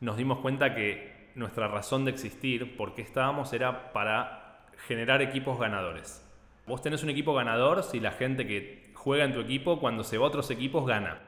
nos dimos cuenta que nuestra razón de existir, por qué estábamos, era para generar equipos ganadores. Vos tenés un equipo ganador si la gente que juega en tu equipo, cuando se va a otros equipos, gana.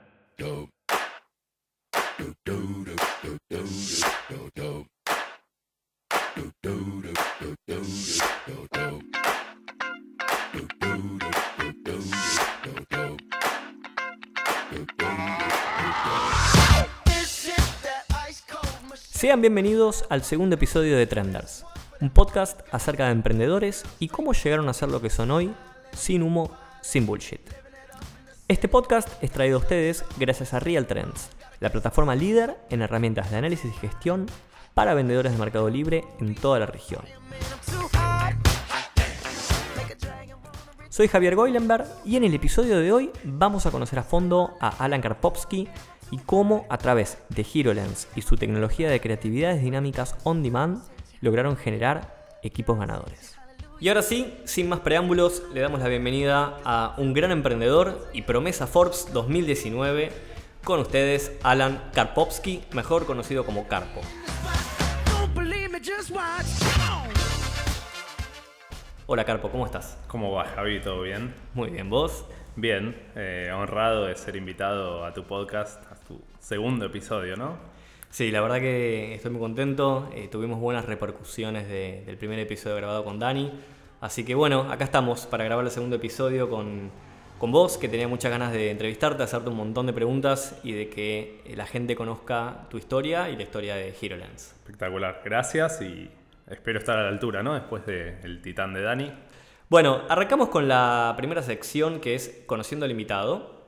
Sean bienvenidos al segundo episodio de Trenders, un podcast acerca de emprendedores y cómo llegaron a ser lo que son hoy, sin humo, sin bullshit. Este podcast es traído a ustedes gracias a Real Trends, la plataforma líder en herramientas de análisis y gestión para vendedores de Mercado Libre en toda la región. Soy Javier Goilenberg y en el episodio de hoy vamos a conocer a fondo a Alan Karpovsky, y cómo a través de HeroLens y su tecnología de creatividades dinámicas on demand lograron generar equipos ganadores. Y ahora sí, sin más preámbulos, le damos la bienvenida a un gran emprendedor y promesa Forbes 2019, con ustedes Alan Karpovsky, mejor conocido como Carpo. Hola Carpo, ¿cómo estás? ¿Cómo va, Javi? ¿Todo bien? Muy bien, ¿vos? Bien, eh, honrado de ser invitado a tu podcast, segundo episodio, ¿no? Sí, la verdad que estoy muy contento. Eh, tuvimos buenas repercusiones del primer episodio grabado con Dani. Así que bueno, acá estamos para grabar el segundo episodio con, con vos, que tenía muchas ganas de entrevistarte, hacerte un montón de preguntas y de que la gente conozca tu historia y la historia de HeroLens. Espectacular, gracias y espero estar a la altura, ¿no? Después del titán de Dani. Bueno, arrancamos con la primera sección que es Conociendo al invitado.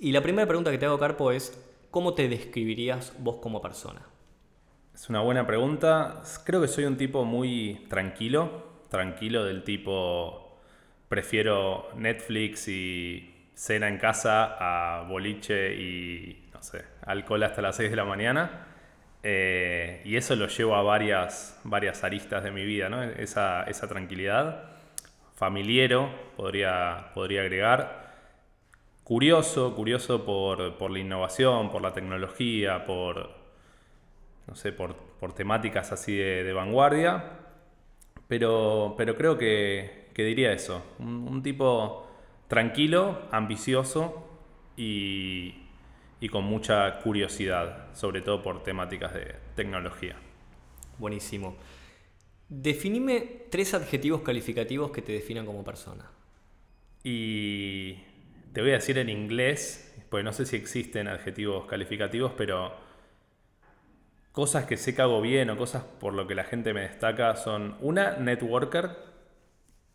Y la primera pregunta que te hago, Carpo, es ¿cómo te describirías vos como persona? Es una buena pregunta. Creo que soy un tipo muy tranquilo, tranquilo del tipo prefiero Netflix y cena en casa a boliche y, no sé, alcohol hasta las 6 de la mañana. Eh, y eso lo llevo a varias, varias aristas de mi vida, ¿no? Esa, esa tranquilidad familiero, podría, podría agregar. Curioso, curioso por, la innovación, por la tecnología, por, no sé, por, temáticas así de, vanguardia. Pero, pero creo que, diría eso. Un, tipo tranquilo, ambicioso y, y con mucha curiosidad, sobre todo por temáticas de tecnología. Buenísimo. Definime tres adjetivos calificativos que te definan como persona. Y te voy a decir en inglés, porque no sé si existen adjetivos calificativos, pero cosas que sé que hago bien o cosas por lo que la gente me destaca son una, networker,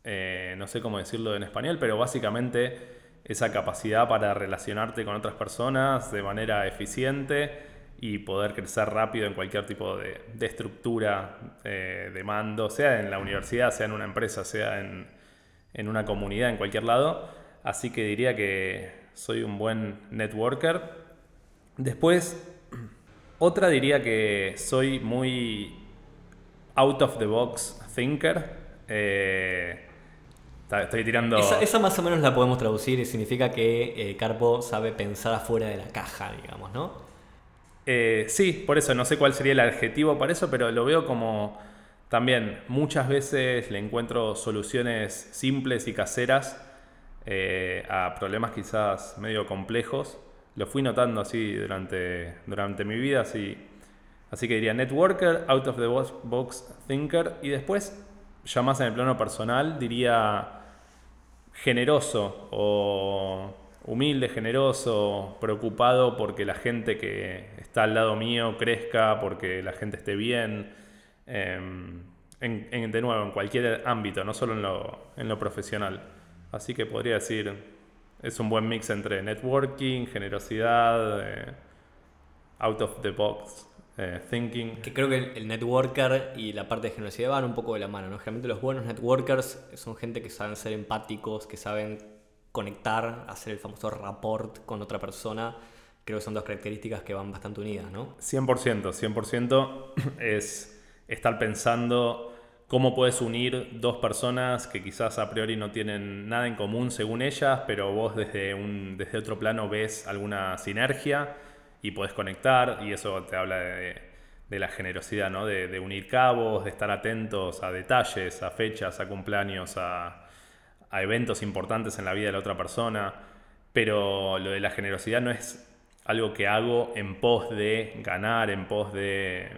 eh, no sé cómo decirlo en español, pero básicamente esa capacidad para relacionarte con otras personas de manera eficiente y poder crecer rápido en cualquier tipo de, estructura eh, de mando, sea en la universidad, sea en una empresa, sea en, una comunidad, en cualquier lado. Así que diría que soy un buen networker. Después, otra diría que soy muy out of the box thinker. Eh, estoy tirando. Esa, más o menos la podemos traducir y significa que eh, Carpo sabe pensar afuera de la caja, digamos, ¿no? Eh, sí, por eso no sé cuál sería el adjetivo para eso, pero lo veo como también muchas veces le encuentro soluciones simples y caseras eh, a problemas quizás medio complejos. Lo fui notando así durante, durante mi vida, así, así que diría networker, out of the box thinker y después, ya más en el plano personal, diría generoso o humilde, generoso, preocupado porque la gente que está al lado mío crezca, porque la gente esté bien. Em, de nuevo, en cualquier ámbito, no solo en lo, en lo profesional. Así que podría decir, es un buen mix entre networking, generosidad, eh, out of the box eh, thinking. Que creo que el networker y la parte de generosidad van un poco de la mano, ¿no? Generalmente los buenos networkers son gente que saben ser empáticos, que saben conectar, hacer el famoso rapport con otra persona, creo que son dos características que van bastante unidas, ¿no? 100%, 100% es estar pensando cómo puedes unir dos personas que quizás a priori no tienen nada en común según ellas, pero vos desde, un, desde otro plano ves alguna sinergia y podés conectar y eso te habla de, de la generosidad, ¿no? De, unir cabos, de estar atentos a detalles, a fechas, a cumpleaños, a, eventos importantes en la vida de la otra persona. Pero lo de la generosidad no es algo que hago en pos de ganar, en pos de,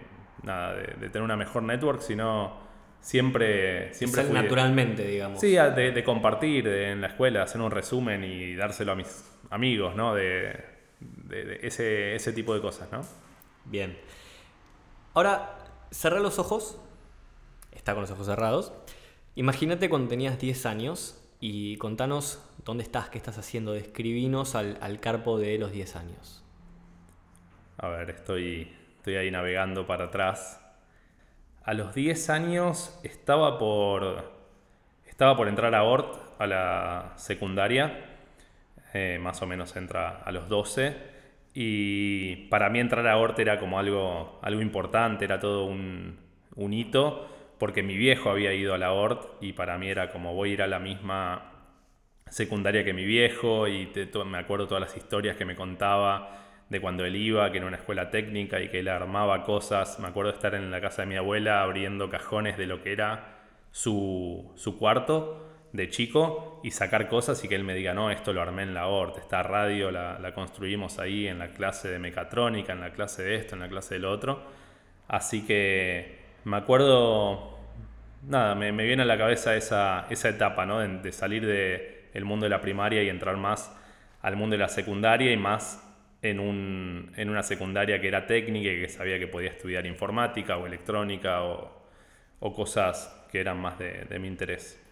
nada, de, tener una mejor network, sino siempre... siempre naturalmente, digamos. Sí, de, compartir en la escuela, hacer un resumen y dárselo a mis amigos, ¿no? De, ese, ese tipo de cosas, ¿no? Bien. Ahora, cerrá los ojos. Está con los ojos cerrados. Imagínate cuando tenías 10 años y contanos dónde estás, qué estás haciendo. Describinos al, al carpo de los 10 años. A ver, estoy, estoy ahí navegando para atrás. A los 10 años estaba por, estaba por entrar a ORT, a la secundaria. Eh, más o menos entra a los 12. Y para mí entrar a Orte era como algo, algo importante, era todo un, hito, porque mi viejo había ido a la ORT y para mí era como voy a ir a la misma secundaria que mi viejo y me acuerdo todas las historias que me contaba de cuando él iba, que era una escuela técnica y que él armaba cosas. Me acuerdo de estar en la casa de mi abuela abriendo cajones de lo que era su, su cuarto de chico y sacar cosas y que él me diga, no, esto lo armé en la ORT, esta radio la, construimos ahí en la clase de mecatrónica, en la clase de esto, en la clase del otro. Así que me acuerdo, nada, me, viene a la cabeza esa, esa etapa, ¿no? De, salir del mundo de la primaria y entrar más al mundo de la secundaria y más en, un, en una secundaria que era técnica y que sabía que podía estudiar informática o electrónica o, cosas que eran más de mi interés.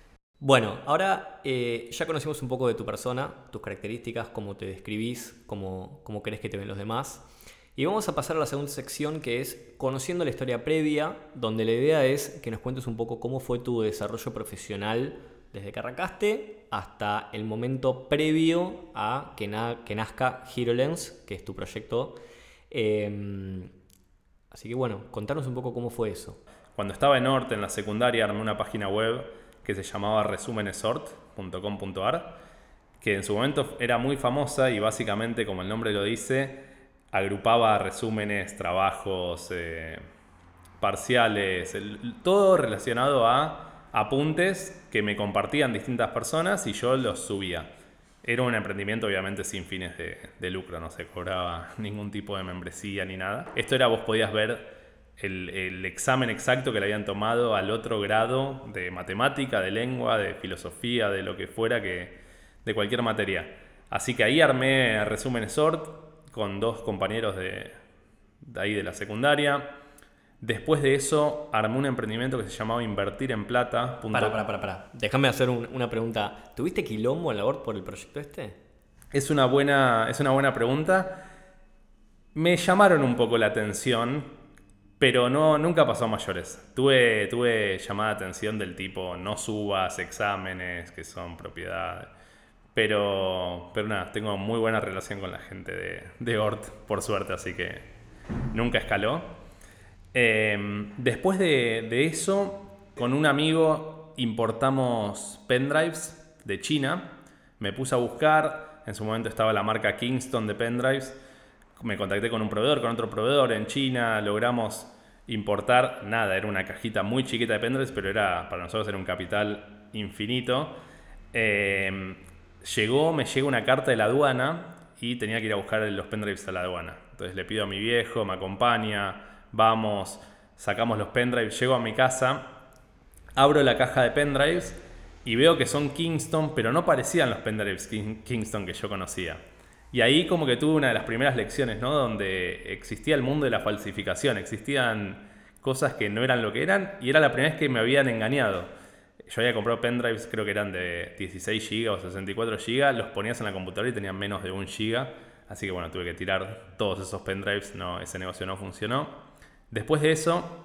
Bueno, ahora eh, ya conocimos un poco de tu persona, tus características, cómo te describís, cómo, cómo crees que te ven los demás. Y vamos a pasar a la segunda sección que es conociendo la historia previa, donde la idea es que nos cuentes un poco cómo fue tu desarrollo profesional desde que arrancaste hasta el momento previo a que, nazca HeroLens, que es tu proyecto. Em, así que bueno, contanos un poco cómo fue eso. Cuando estaba en Norte, en la secundaria, armé una página web que se llamaba resúmenesort.com.ar, que en su momento era muy famosa y básicamente, como el nombre lo dice, agrupaba resúmenes, trabajos, eh, parciales, todo relacionado a apuntes que me compartían distintas personas y yo los subía. Era un emprendimiento obviamente sin fines de, de lucro, no se cobraba ningún tipo de membresía ni nada. Esto era, vos podías ver el, examen exacto que le habían tomado al otro grado de matemática, de lengua, de filosofía, de lo que fuera, que, de cualquier materia. Así que ahí armé resúmenes SORT con dos compañeros de, ahí de la secundaria. Después de eso, armé un emprendimiento que se llamaba Invertir en Plata. Para, para, para, para. Déjame hacer una pregunta. ¿Tuviste quilombo en la ORT por el proyecto este? Es una, buena, es una buena pregunta. Me llamaron un poco la atención pero no, nunca pasó a mayores. Tuve, tuve llamada de atención del tipo, no subas exámenes que son propiedad. Pero, pero nada, tengo muy buena relación con la gente de, de ORT, por suerte, así que nunca escaló. Em, después de, eso, con un amigo importamos pendrives de China. Me puse a buscar, en su momento estaba la marca Kingston de pendrives me contacté con un proveedor, con otro proveedor en China, logramos importar nada, era una cajita muy chiquita de pendrives, pero era para nosotros era un capital infinito. Em, llegó, me llega una carta de la aduana y tenía que ir a buscar los pendrives a la aduana. Entonces le pido a mi viejo, me acompaña, vamos, sacamos los pendrives, llego a mi casa, abro la caja de pendrives y veo que son Kingston, pero no parecían los pendrives Kingston que yo conocía. Y ahí como que tuve una de las primeras lecciones, ¿no? Donde existía el mundo de la falsificación, existían cosas que no eran lo que eran y era la primera vez que me habían engañado. Yo había comprado pendrives, creo que eran de 16 GB o 64 GB, los ponías en la computadora y tenían menos de 1 GB, así que bueno, tuve que tirar todos esos pendrives, no, ese negocio no funcionó. Después de eso,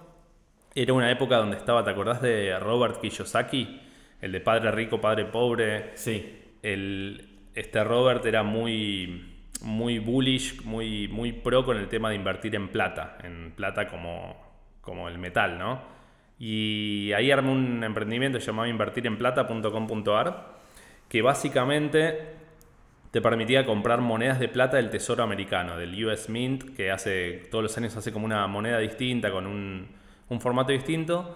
era una época donde estaba, ¿te acordás de Robert Kiyosaki? El de Padre Rico, Padre Pobre. Sí. El, este Robert era muy, muy bullish, muy, muy pro con el tema de invertir en plata, en plata como, como el metal, ¿no? Y ahí armé un emprendimiento llamado invertirenplata.com.ar, que básicamente te permitía comprar monedas de plata del Tesoro americano, del US Mint, que hace todos los años hace como una moneda distinta, con un, formato distinto.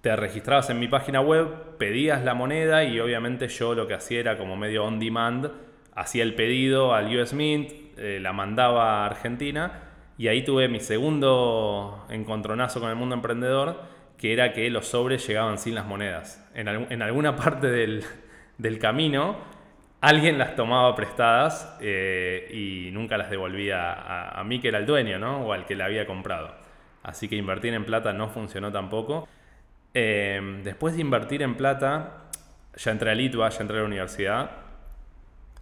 Te registrabas en mi página web, pedías la moneda y obviamente yo lo que hacía era como medio on demand, hacía el pedido al US Mint, eh, la mandaba a Argentina y ahí tuve mi segundo encontronazo con el mundo emprendedor, que era que los sobres llegaban sin las monedas. En, en alguna parte del, del camino alguien las tomaba prestadas eh, y nunca las devolvía a, mí que era el dueño, ¿no? O al que la había comprado. Así que invertir en plata no funcionó tampoco. Eh, después de invertir en plata, ya entré a Litva, ya entré a la universidad.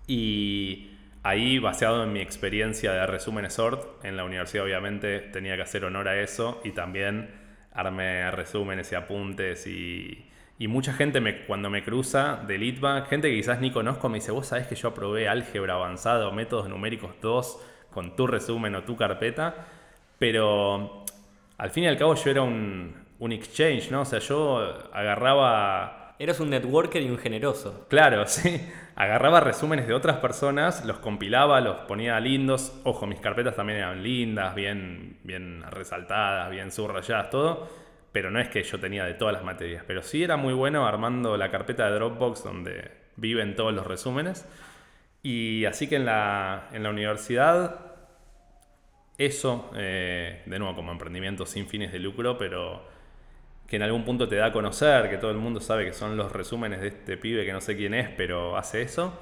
Y ahí, basado en mi experiencia de resúmenes SORT, en la universidad obviamente tenía que hacer honor a eso y también armé resúmenes y apuntes y, y mucha gente me, cuando me cruza de Litva, gente que quizás ni conozco, me dice, vos sabés que yo aprobé álgebra avanzada o métodos numéricos 2 con tu resumen o tu carpeta, pero al fin y al cabo yo era un, un exchange, ¿no? O sea, yo agarraba... Eras un networker y un generoso. Claro, sí. Agarraba resúmenes de otras personas, los compilaba, los ponía lindos. Ojo, mis carpetas también eran lindas, bien, bien resaltadas, bien subrayadas, todo pero no es que yo tenía de todas las materias, pero sí era muy bueno armando la carpeta de Dropbox donde viven todos los resúmenes. Y así que en la, en la universidad, eso, eh, de nuevo como emprendimiento sin fines de lucro, pero que en algún punto te da a conocer, que todo el mundo sabe que son los resúmenes de este pibe que no sé quién es, pero hace eso.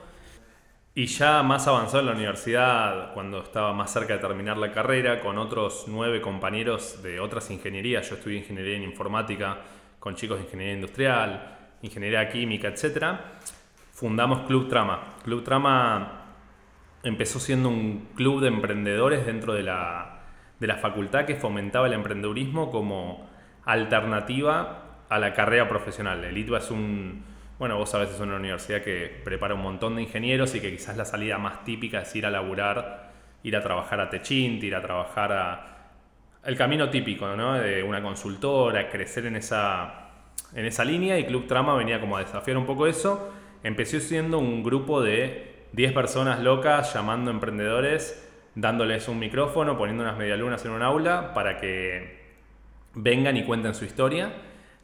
Y ya más avanzado en la universidad, cuando estaba más cerca de terminar la carrera, con otros nueve compañeros de otras ingenierías, yo estudié ingeniería en informática con chicos de ingeniería industrial, ingeniería química, etc., fundamos Club Trama. Club Trama empezó siendo un club de emprendedores dentro de la, de la facultad que fomentaba el emprendedurismo como alternativa a la carrera profesional. El ITBA es un bueno, vos sabés, es una universidad que prepara un montón de ingenieros y que quizás la salida más típica es ir a laburar, ir a trabajar a Techint, ir a trabajar a... El camino típico, ¿no? De una consultora, crecer en esa, en esa línea y Club Trama venía como a desafiar un poco eso. Empezó siendo un grupo de 10 personas locas llamando emprendedores, dándoles un micrófono, poniendo unas medialunas en un aula para que vengan y cuenten su historia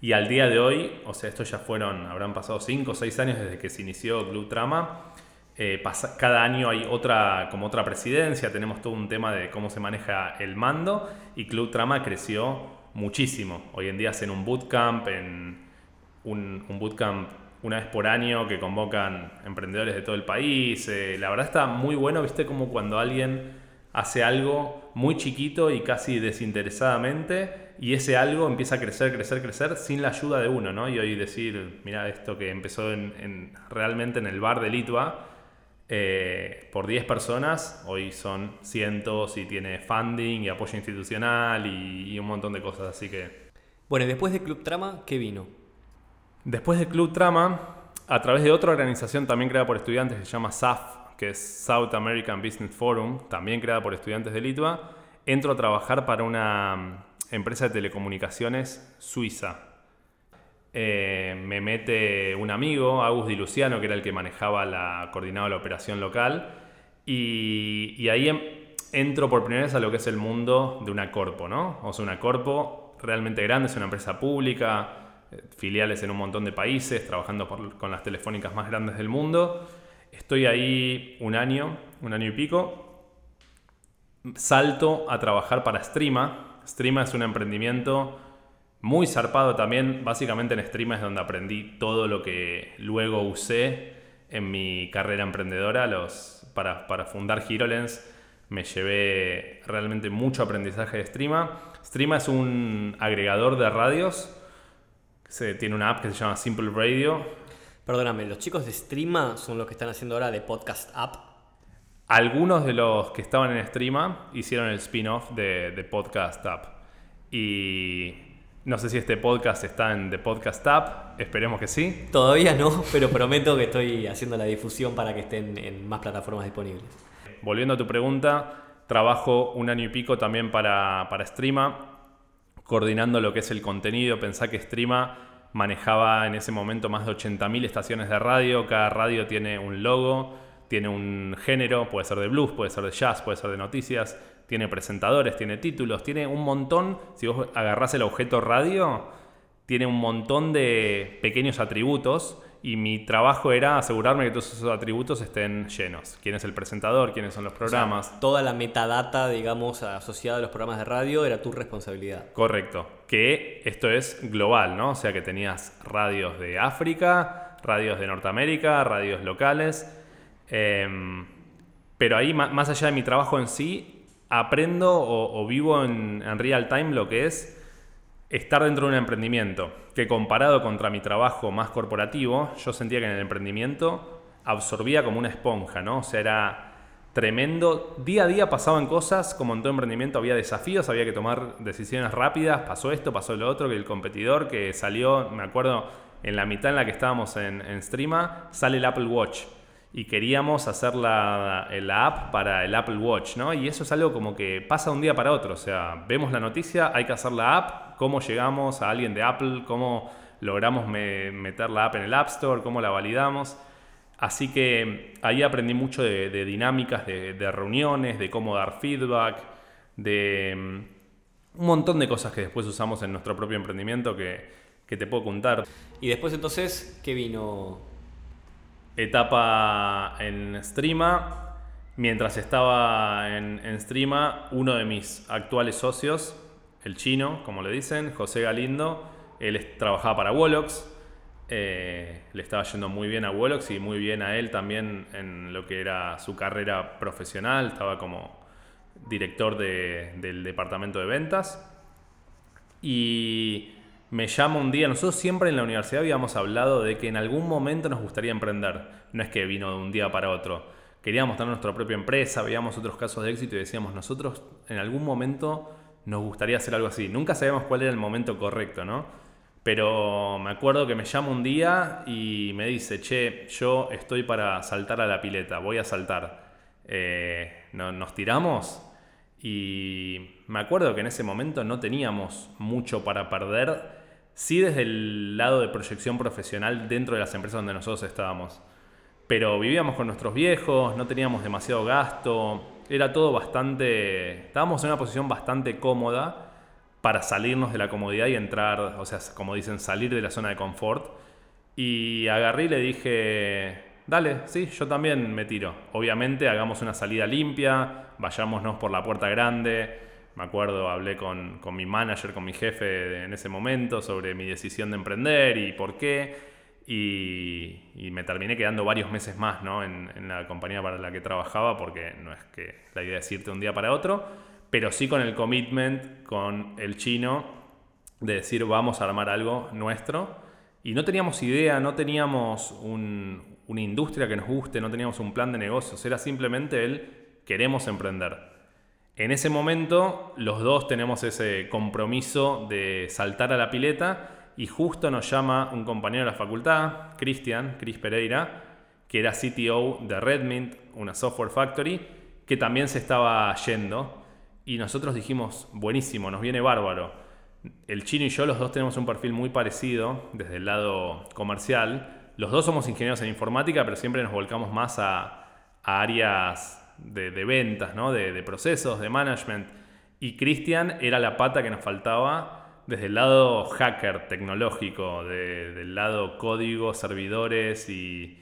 y al día de hoy, o sea, estos ya fueron, habrán pasado 5 o 6 años desde que se inició Club Trama. Eh, cada año hay otra, como otra presidencia, tenemos todo un tema de cómo se maneja el mando y Club Trama creció muchísimo. Hoy en día hacen un bootcamp, en un, bootcamp una vez por año que convocan emprendedores de todo el país. Eh, la verdad está muy bueno, viste, como cuando alguien hace algo muy chiquito y casi desinteresadamente y ese algo empieza a crecer, crecer, crecer sin la ayuda de uno, ¿no? Y hoy decir, mira, esto que empezó en, realmente en el bar de Litva, eh, por 10 personas, hoy son cientos y tiene funding y apoyo institucional y, un montón de cosas, así que... Bueno, y después de Club Trama, ¿qué vino? Después de Club Trama, a través de otra organización también creada por estudiantes que se llama SAF, que es South American Business Forum, también creada por estudiantes de Litva, entro a trabajar para una empresa de telecomunicaciones suiza. Eh, me mete un amigo, Agus Di Luciano, que era el que manejaba la, coordinaba la operación local, y, ahí em, entro por primera vez a lo que es el mundo de una corpo, ¿no? O sea, una corpo realmente grande, es una empresa pública, eh, filiales en un montón de países, trabajando con las telefónicas más grandes del mundo. Estoy ahí un año, un año y pico. Salto a trabajar para Streama, Streama es un emprendimiento muy zarpado también. Básicamente en Streama es donde aprendí todo lo que luego usé en mi carrera emprendedora. Los, para, fundar HeroLens me llevé realmente mucho aprendizaje de Streama. Streama es un agregador de radios. Se, tiene una app que se llama Simple Radio. Perdóname, ¿los chicos de Streama son los que están haciendo ahora de Podcast App? Algunos de los que estaban en Streama hicieron el spin-off de, Podcast App. Y no sé si este podcast está en The Podcast App, esperemos que sí. Todavía no, pero prometo que estoy haciendo la difusión para que estén en más plataformas disponibles. Volviendo a tu pregunta, trabajo un año y pico también para, para Streama, coordinando lo que es el contenido. Pensá que Streama manejaba en ese momento más de 80.000 estaciones de radio, cada radio tiene un logo tiene un género, puede ser de blues, puede ser de jazz, puede ser de noticias, tiene presentadores, tiene títulos, tiene un montón, si vos agarrás el objeto radio, tiene un montón de pequeños atributos y mi trabajo era asegurarme que todos esos atributos estén llenos. ¿Quién es el presentador? ¿Quiénes son los programas? toda la metadata, digamos, asociada a los programas de radio era tu responsabilidad. Correcto. Que esto es global, ¿no? O sea que tenías radios de África, radios de Norteamérica, radios locales. Em, pero ahí, más allá de mi trabajo en sí, aprendo o, vivo en, en real time lo que es estar dentro de un emprendimiento, que comparado contra mi trabajo más corporativo, yo sentía que en el emprendimiento absorbía como una esponja, ¿no? O sea, era tremendo. Día a día pasaban cosas, como en todo emprendimiento había desafíos, había que tomar decisiones rápidas, pasó esto, pasó lo otro, que el competidor que salió, me acuerdo, en la mitad en la que estábamos en, en Streama, sale el Apple Watch y queríamos hacer la, app para el Apple Watch, ¿no? Y eso es algo como que pasa un día para otro, o sea, vemos la noticia, hay que hacer la app, cómo llegamos a alguien de Apple, cómo logramos meter la app en el App Store, cómo la validamos. Así que ahí aprendí mucho de, dinámicas, de, reuniones, de cómo dar feedback, de mm, un montón de cosas que después usamos en nuestro propio emprendimiento que, que te puedo contar. Y después entonces, ¿qué vino etapa en Streama. Mientras estaba en, en, Streama, uno de mis actuales socios, el chino, como le dicen, José Galindo, él trabajaba para Wolox. Eh, le estaba yendo muy bien a Wolox y muy bien a él también en lo que era su carrera profesional. Estaba como director del departamento de ventas. Y me llama un día, nosotros siempre en la universidad habíamos hablado de que en algún momento nos gustaría emprender, no es que vino de un día para otro. Queríamos tener nuestra propia empresa, veíamos otros casos de éxito y decíamos, nosotros en algún momento nos gustaría hacer algo así. Nunca sabíamos cuál era el momento correcto, ¿no? Pero me acuerdo que me llama un día y me dice, che, yo estoy para saltar a la pileta, voy a saltar. Eh, ¿Nos tiramos? Y me acuerdo que en ese momento no teníamos mucho para perder Sí desde el lado de proyección profesional dentro de las empresas donde nosotros estábamos. Pero vivíamos con nuestros viejos, no teníamos demasiado gasto, era todo bastante... Estábamos en una posición bastante cómoda para salirnos de la comodidad y entrar, o sea, como dicen, salir de la zona de confort. Y agarré y le dije, dale, sí, yo también me tiro. Obviamente hagamos una salida limpia, vayámonos por la puerta grande me acuerdo, hablé con, mi manager, con mi jefe en ese momento sobre mi decisión de emprender y por qué. Y, me terminé quedando varios meses más ¿no? en, la compañía para la que trabajaba, porque no es que la idea es irte un día para otro, pero sí con el commitment con el chino de decir vamos a armar algo nuestro. Y no teníamos idea, no teníamos una industria que nos guste, no teníamos un plan de negocios, era simplemente el queremos emprender. En ese momento los dos tenemos ese compromiso de saltar a la pileta y justo nos llama un compañero de la facultad, Cristian, Chris Pereira, que era CTO de Redmint, una software factory, que también se estaba yendo y nosotros dijimos, buenísimo, nos viene bárbaro. El chino y yo los dos tenemos un perfil muy parecido desde el lado comercial. Los dos somos ingenieros en informática, pero siempre nos volcamos más a áreas de, ventas, ¿no? de, procesos, de management. Y Cristian era la pata que nos faltaba desde el lado hacker tecnológico, del lado código, servidores y...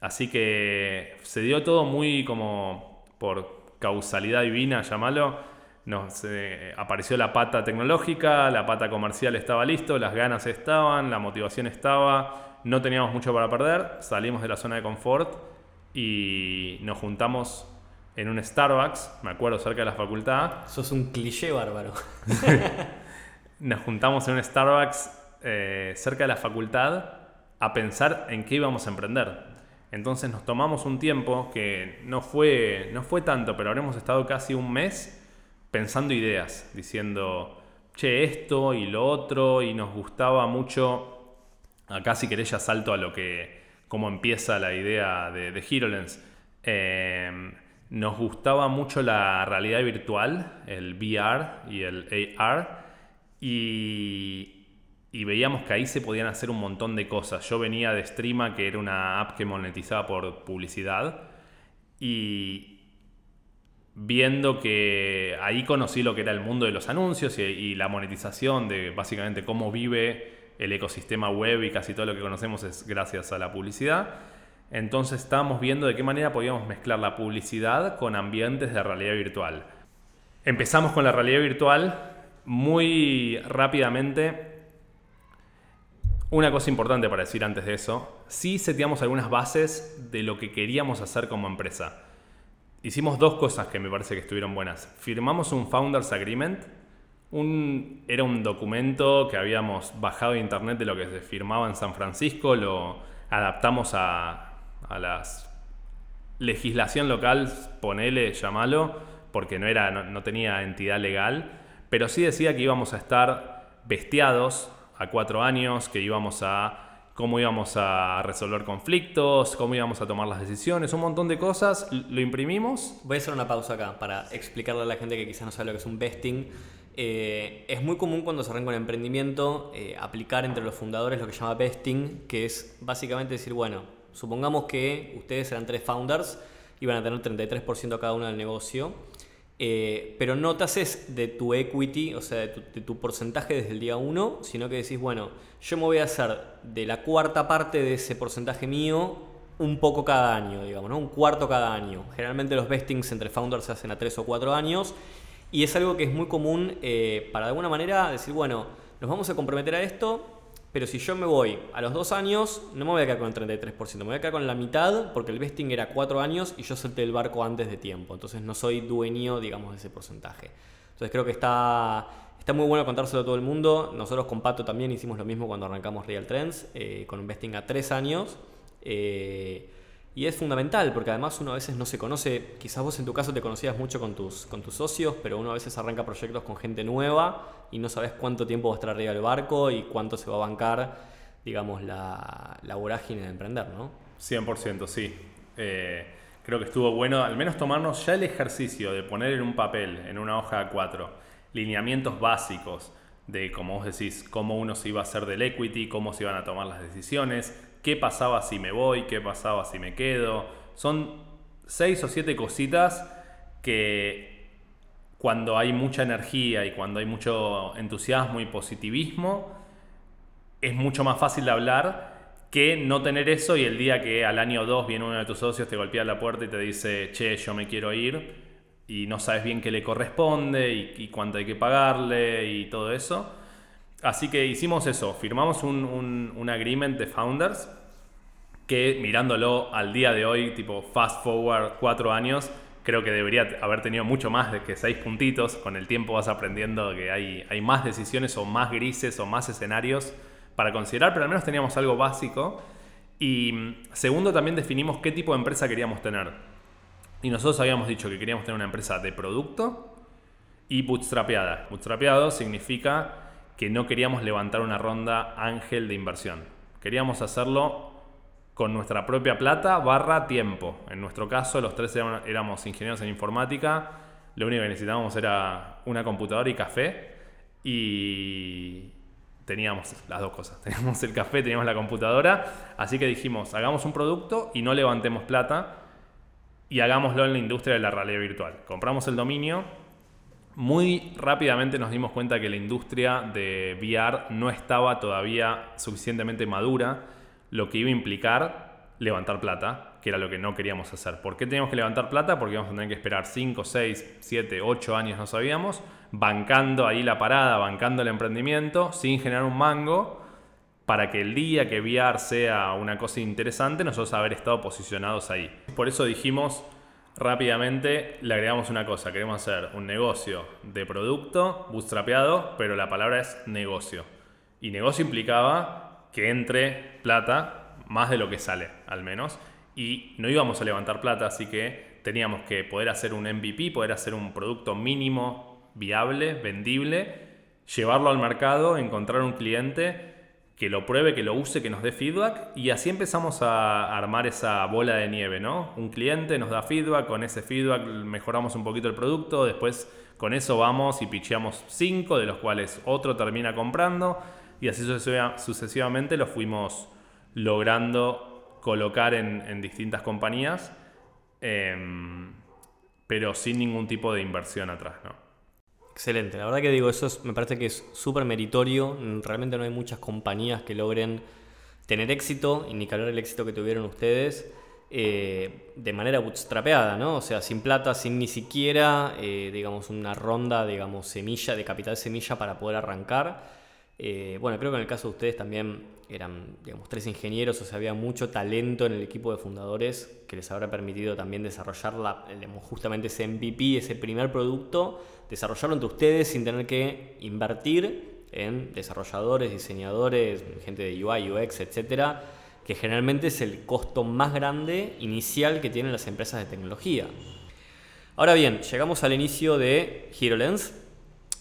Así que se dio todo muy como por causalidad divina, llámalo. Nos, eh, apareció la pata tecnológica, la pata comercial estaba listo, las ganas estaban, la motivación estaba, no teníamos mucho para perder, salimos de la zona de confort y nos juntamos en un Starbucks, me acuerdo, cerca de la facultad. Sos un cliché bárbaro. nos juntamos en un Starbucks eh, cerca de la facultad a pensar en qué íbamos a emprender. Entonces nos tomamos un tiempo que no fue, no fue tanto, pero habremos estado casi un mes pensando ideas, diciendo, che, esto y lo otro, y nos gustaba mucho, acá si querés ya salto a lo que cómo empieza la idea de, de HeroLens. Eh, nos gustaba mucho la realidad virtual, el VR y el AR, y y veíamos que ahí se podían hacer un montón de cosas. Yo venía de Streama, que era una app que monetizaba por publicidad, y viendo que ahí conocí lo que era el mundo de los anuncios y, la monetización de básicamente cómo vive el ecosistema web y casi todo lo que conocemos es gracias a la publicidad. Entonces estábamos viendo de qué manera podíamos mezclar la publicidad con ambientes de realidad virtual. Empezamos con la realidad virtual muy rápidamente una cosa importante para decir antes de eso, sí seteamos algunas bases de lo que queríamos hacer como empresa. Hicimos dos cosas que me parece que estuvieron buenas. Firmamos un Founders Agreement, un, era un documento que habíamos bajado de internet de lo que se firmaba en San Francisco, lo adaptamos a, la legislación local, ponele, llamalo, porque no, era, no tenía entidad legal, pero sí decía que íbamos a estar bestiados a cuatro años, que íbamos a cómo íbamos a resolver conflictos, cómo íbamos a tomar las decisiones, un montón de cosas. Lo imprimimos. Voy a hacer una pausa acá para explicarle a la gente que quizás no sabe lo que es un vesting. Eh, es muy común cuando se arranca un emprendimiento eh, aplicar entre los fundadores lo que se llama vesting, que es básicamente decir, bueno, supongamos que ustedes eran tres founders y van a tener 33% cada uno del negocio. Eh, pero no te haces de tu equity, o sea, de tu, porcentaje desde el día 1, sino que decís, bueno, yo me voy a hacer de la cuarta parte de ese porcentaje mío un poco cada año, digamos, ¿no? Un cuarto cada año. Generalmente los vestings entre founders se hacen a 3 o 4 años y es algo que es muy común eh, para de alguna manera decir, bueno, nos vamos a comprometer a esto, pero si yo me voy a los dos años, no me voy a quedar con el 33%, me voy a quedar con la mitad porque el vesting era cuatro años y yo solté el barco antes de tiempo. Entonces no soy dueño, digamos, de ese porcentaje. Entonces creo que está, está muy bueno contárselo a todo el mundo. Nosotros con Pato también hicimos lo mismo cuando arrancamos Real Trends, eh, con un vesting a tres años. Eh, y es fundamental porque además uno a veces no se conoce, quizás vos en tu caso te conocías mucho con tus, con tus socios, pero uno a veces arranca proyectos con gente nueva y no sabes cuánto tiempo va a estar arriba del barco y cuánto se va a bancar, digamos, la, la vorágine de emprender, ¿no? 100%, sí. Eh, creo que estuvo bueno al menos tomarnos ya el ejercicio de poner en un papel, en una hoja A4, lineamientos básicos de, como vos decís, cómo uno se iba a hacer del equity, cómo se iban a tomar las decisiones, qué pasaba si me voy, qué pasaba si me quedo. Son seis o siete cositas que cuando hay mucha energía y cuando hay mucho entusiasmo y positivismo, es mucho más fácil de hablar que no tener eso y el día que al año 2 viene uno de tus socios, te golpea la puerta y te dice, che, yo me quiero ir y no sabes bien qué le corresponde y, cuánto hay que pagarle y todo eso. Así que hicimos eso, firmamos un, un, agreement de founders que mirándolo al día de hoy, tipo fast forward cuatro años, creo que debería haber tenido mucho más de que seis puntitos. Con el tiempo vas aprendiendo que hay, hay más decisiones o más grises o más escenarios para considerar, pero al menos teníamos algo básico. Y mm, segundo, también definimos qué tipo de empresa queríamos tener. Y nosotros habíamos dicho que queríamos tener una empresa de producto y bootstrapeada. Bootstrapeado significa que no queríamos levantar una ronda ángel de inversión. Queríamos hacerlo con nuestra propia plata barra tiempo. En nuestro caso, los tres éramos ingenieros en informática. Lo único que necesitábamos era una computadora y café. Y teníamos las dos cosas. Teníamos el café, teníamos la computadora. Así que dijimos, hagamos un producto y no levantemos plata. Y hagámoslo en la industria de la realidad virtual. Compramos el dominio muy rápidamente nos dimos cuenta que la industria de VR no estaba todavía suficientemente madura, lo que iba a implicar levantar plata, que era lo que no queríamos hacer. ¿Por qué teníamos que levantar plata? Porque íbamos a tener que esperar 5, 6, 7, 8 años, no sabíamos, bancando ahí la parada, bancando el emprendimiento, sin generar un mango, para que el día que VR sea una cosa interesante, nosotros haber estado posicionados ahí. Por eso dijimos, rápidamente le agregamos una cosa, queremos hacer un negocio de producto bootstrapeado, pero la palabra es negocio. Y negocio implicaba que entre plata, más de lo que sale al menos, y no íbamos a levantar plata, así que teníamos que poder hacer un MVP, poder hacer un producto mínimo, viable, vendible, llevarlo al mercado, encontrar un cliente que lo pruebe, que lo use, que nos dé feedback y así empezamos a armar esa bola de nieve, ¿no? Un cliente nos da feedback, con ese feedback mejoramos un poquito el producto, después con eso vamos y picheamos cinco, de los cuales otro termina comprando. y así sucesivamente lo fuimos logrando colocar en, distintas compañías, em, pero sin ningún tipo de inversión atrás, ¿no? Excelente, la verdad que digo, eso me parece que es súper meritorio, realmente no hay muchas compañías que logren tener éxito, y ni que el éxito que tuvieron ustedes, eh, de manera bootstrapeada, ¿no? O sea, sin plata, sin ni siquiera, eh, digamos, una ronda, digamos, semilla, de capital semilla para poder arrancar. Eh, bueno, creo que en el caso de ustedes también eran, digamos, tres ingenieros, o sea, había mucho talento en el equipo de fundadores que les habrá permitido también desarrollar la, justamente ese MVP, ese primer producto, desarrollarlo entre ustedes sin tener que invertir en desarrolladores, diseñadores, gente de UI, UX, etcétera, que generalmente es el costo más grande inicial que tienen las empresas de tecnología. Ahora bien, llegamos al inicio de HeroLens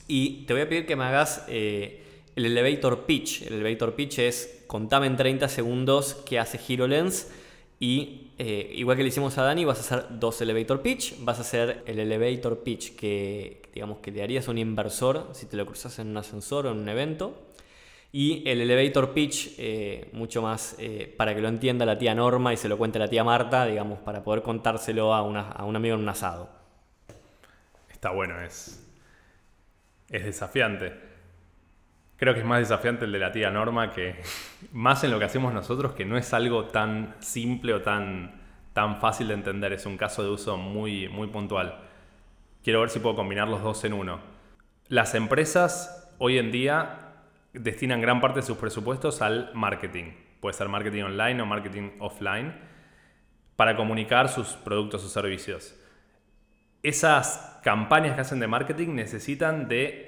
y te voy a pedir que me hagas eh, el elevator pitch. El elevator pitch es contame en 30 segundos qué hace HeroLens y eh, igual que le hicimos a Dani, vas a hacer dos elevator pitch. Vas a hacer el elevator pitch que, digamos, que le harías un inversor si te lo cruzas en un ascensor o en un evento. Y el elevator pitch, eh, mucho más eh, para que lo entienda la tía Norma y se lo cuente la tía Marta, digamos, para poder contárselo a, a un amigo en un asado. Está bueno, es, es desafiante. Creo que es más desafiante el de la tía Norma que más en lo que hacemos nosotros, que no es algo tan simple o tan, tan fácil de entender, es un caso de uso muy, muy puntual. Quiero ver si puedo combinar los dos en uno. Las empresas hoy en día destinan gran parte de sus presupuestos al marketing. Puede ser marketing online o marketing offline para comunicar sus productos o servicios. Esas campañas que hacen de marketing necesitan de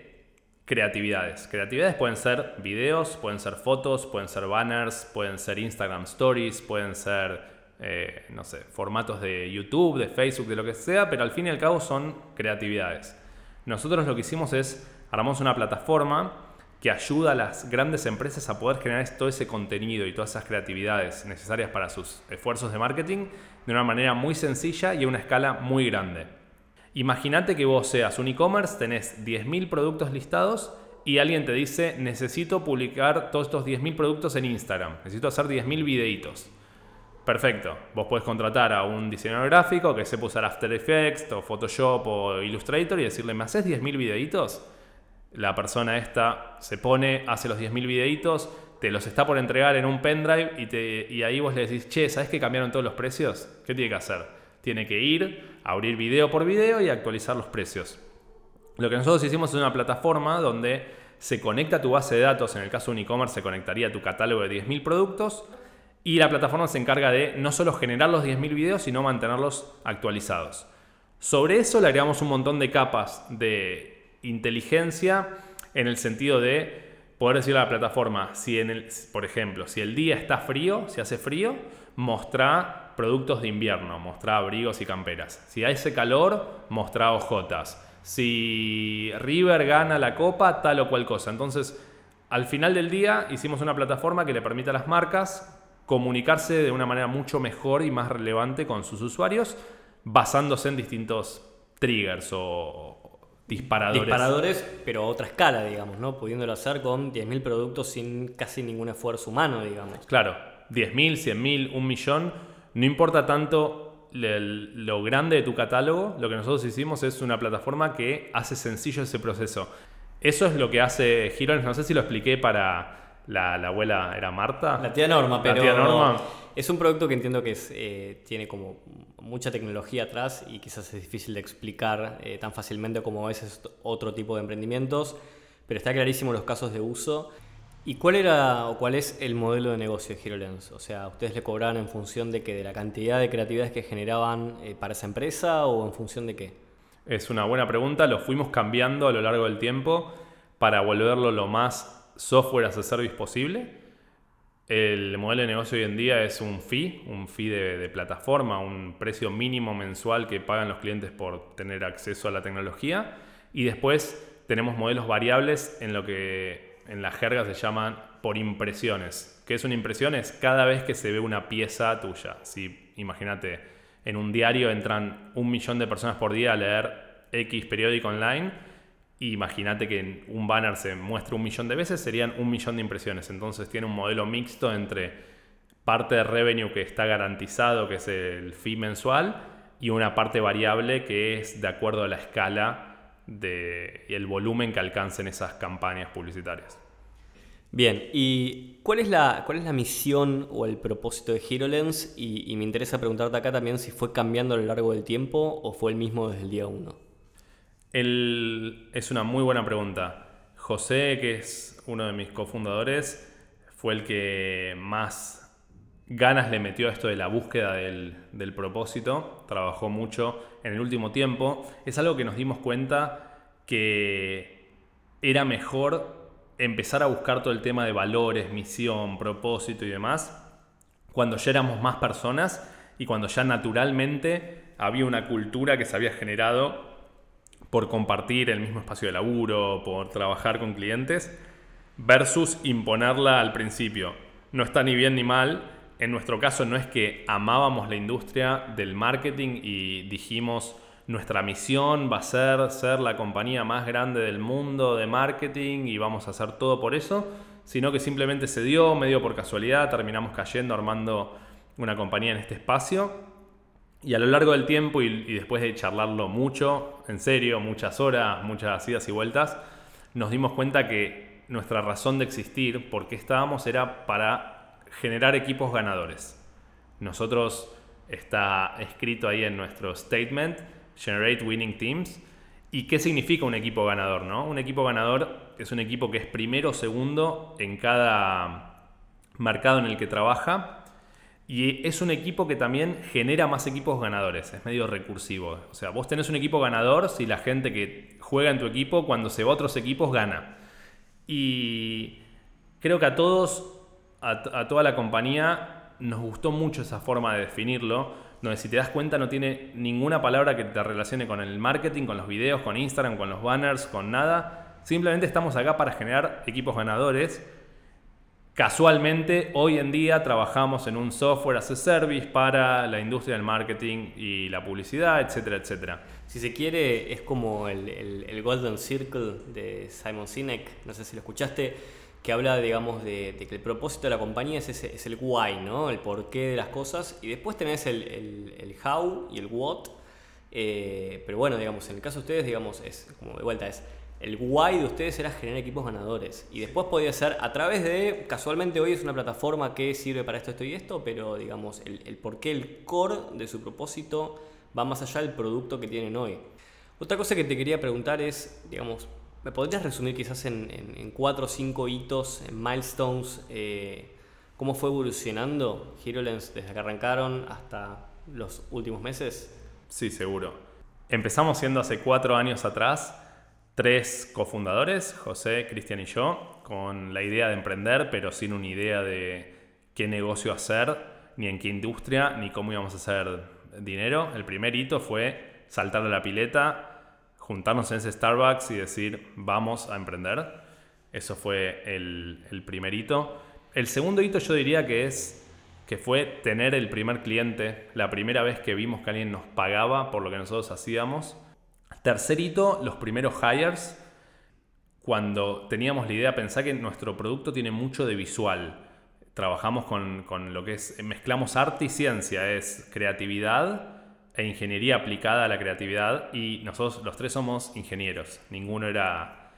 creatividades. Creatividades pueden ser videos, pueden ser fotos, pueden ser banners, pueden ser Instagram Stories, pueden ser, eh, no sé, formatos de YouTube, de Facebook, de lo que sea, pero al fin y al cabo son creatividades. Nosotros lo que hicimos es, armamos una plataforma que ayuda a las grandes empresas a poder generar todo ese contenido y todas esas creatividades necesarias para sus esfuerzos de marketing de una manera muy sencilla y a una escala muy grande. Imagínate que vos seas un e-commerce, tenés 10.000 productos listados y alguien te dice, necesito publicar todos estos 10.000 productos en Instagram, necesito hacer 10.000 videitos. Perfecto, vos podés contratar a un diseñador gráfico que sepa usar After Effects o Photoshop o Illustrator y decirle, ¿me haces 10.000 videitos? La persona esta se pone, hace los 10.000 videitos, te los está por entregar en un pendrive y, y ahí vos le decís, che, ¿sabes que cambiaron todos los precios? ¿Qué tiene que hacer? tiene que ir, abrir video por video y actualizar los precios. Lo que nosotros hicimos es una plataforma donde se conecta tu base de datos, en el caso de un e-commerce se conectaría a tu catálogo de 10.000 productos y la plataforma se encarga de no solo generar los 10.000 videos, sino mantenerlos actualizados. Sobre eso le agregamos un montón de capas de inteligencia en el sentido de poder decirle a la plataforma, si en el, por ejemplo, si el día está frío, si hace frío, mostrar productos de invierno, mostrar abrigos y camperas. Si hay ese calor, mostrar ojotas. Si River gana la copa, tal o cual cosa. Entonces, al final del día hicimos una plataforma que le permite a las marcas comunicarse de una manera mucho mejor y más relevante con sus usuarios, basándose en distintos triggers o disparadores. Disparadores, pero a otra escala, digamos, ¿no? Pudiéndolo hacer con 10.000 productos sin casi ningún esfuerzo humano, digamos. Claro, 10.000, 100.000, un millón no importa tanto lo grande de tu catálogo, lo que nosotros hicimos es una plataforma que hace sencillo ese proceso. Eso es lo que hace Girones, no sé si lo expliqué para la, abuela, ¿era Marta? La tía Norma, pero es un producto que entiendo que eh, tiene como mucha tecnología atrás y quizás es difícil de explicar eh, tan fácilmente como es otro tipo de emprendimientos, pero está clarísimo los casos de uso. ¿Y cuál era o cuál es el modelo de negocio de HeroLens? O sea, ¿ustedes le cobraban en función de que de la cantidad de creatividades que generaban eh, para esa empresa o en función de qué? Es una buena pregunta, lo fuimos cambiando a lo largo del tiempo para volverlo lo más software as a service posible. El modelo de negocio hoy en día es un fee, un fee de, de plataforma, un precio mínimo mensual que pagan los clientes por tener acceso a la tecnología. Y después tenemos modelos variables en lo que en la jerga se llaman por impresiones. ¿Qué es una impresión? Es cada vez que se ve una pieza tuya. Si, imagínate, en un diario entran un millón de personas por día a leer X periódico online, Imagínate que un banner se muestra un millón de veces, serían un millón de impresiones. Entonces tiene un modelo mixto entre parte de revenue que está garantizado, que es el fee mensual, y una parte variable que es de acuerdo a la escala de, y el volumen que alcancen esas campañas publicitarias. Bien, ¿y cuál es la, cuál es la misión o el propósito de HeroLens? Y, me interesa preguntarte acá también si fue cambiando a lo largo del tiempo o fue el mismo desde el día 1. es una muy buena pregunta. José, que es uno de mis cofundadores, fue el que más ganas le metió a esto de la búsqueda del, del, propósito, trabajó mucho en el último tiempo. Es algo que nos dimos cuenta que era mejor empezar a buscar todo el tema de valores, misión, propósito y demás, cuando ya éramos más personas y cuando ya naturalmente había una cultura que se había generado por compartir el mismo espacio de laburo, por trabajar con clientes, versus imponerla al principio. No está ni bien ni mal. En nuestro caso no es que amábamos la industria del marketing y dijimos, nuestra misión va a ser ser la compañía más grande del mundo de marketing y vamos a hacer todo por eso, sino que simplemente se dio, medio por casualidad, terminamos cayendo armando una compañía en este espacio. Y a lo largo del tiempo y, después de charlarlo mucho, en serio, muchas horas, muchas idas y vueltas, nos dimos cuenta que nuestra razón de existir, por qué estábamos, era para generar equipos ganadores. Nosotros está escrito ahí en nuestro statement Generate Winning Teams. ¿Y qué significa un equipo ganador? ¿no? Un equipo ganador es un equipo que es primero o segundo en cada mercado en el que trabaja. Y es un equipo que también genera más equipos ganadores. Es medio recursivo. O sea, vos tenés un equipo ganador si la gente que juega en tu equipo, cuando se va a otros equipos, gana. Y creo que a todos, a toda la compañía, nos gustó mucho esa forma de definirlo donde si te das cuenta no tiene ninguna palabra que te relacione con el marketing, con los videos, con Instagram, con los banners, con nada. Simplemente estamos acá para generar equipos ganadores. Casualmente, hoy en día trabajamos en un software as a service para la industria del marketing y la publicidad, etcétera, etcétera. Si se quiere, es como el, el Golden Circle de Simon Sinek, no sé si lo escuchaste que habla, digamos, de, que el propósito de la compañía es, es el why, ¿no? El porqué de las cosas. Y después tenés el, el, how y el what. Eh, pero bueno, digamos, en el caso de ustedes, digamos, es como de vuelta, es el why de ustedes era generar equipos ganadores. Y después podía ser a través de, casualmente hoy es una plataforma que sirve para esto, esto y esto, pero digamos, el, el porqué, el core de su propósito va más allá del producto que tienen hoy. Otra cosa que te quería preguntar es, digamos, ¿Me podrías resumir quizás en, cuatro o cinco hitos, en milestones, eh, cómo fue evolucionando HeroLens desde que arrancaron hasta los últimos meses? Sí, seguro. Empezamos siendo hace cuatro años atrás tres cofundadores, José, Cristian y yo, con la idea de emprender, pero sin una idea de qué negocio hacer, ni en qué industria, ni cómo íbamos a hacer dinero. El primer hito fue saltar de la pileta, juntarnos en ese Starbucks y decir, vamos a emprender. Eso fue el, primer hito. El segundo hito yo diría que es que fue tener el primer cliente, la primera vez que vimos que alguien nos pagaba por lo que nosotros hacíamos. Tercer hito, los primeros hires. Cuando teníamos la idea, pensar que nuestro producto tiene mucho de visual. Trabajamos con, con lo que es, mezclamos arte y ciencia, es creatividad e ingeniería aplicada a la creatividad y nosotros los tres somos ingenieros. Ninguno era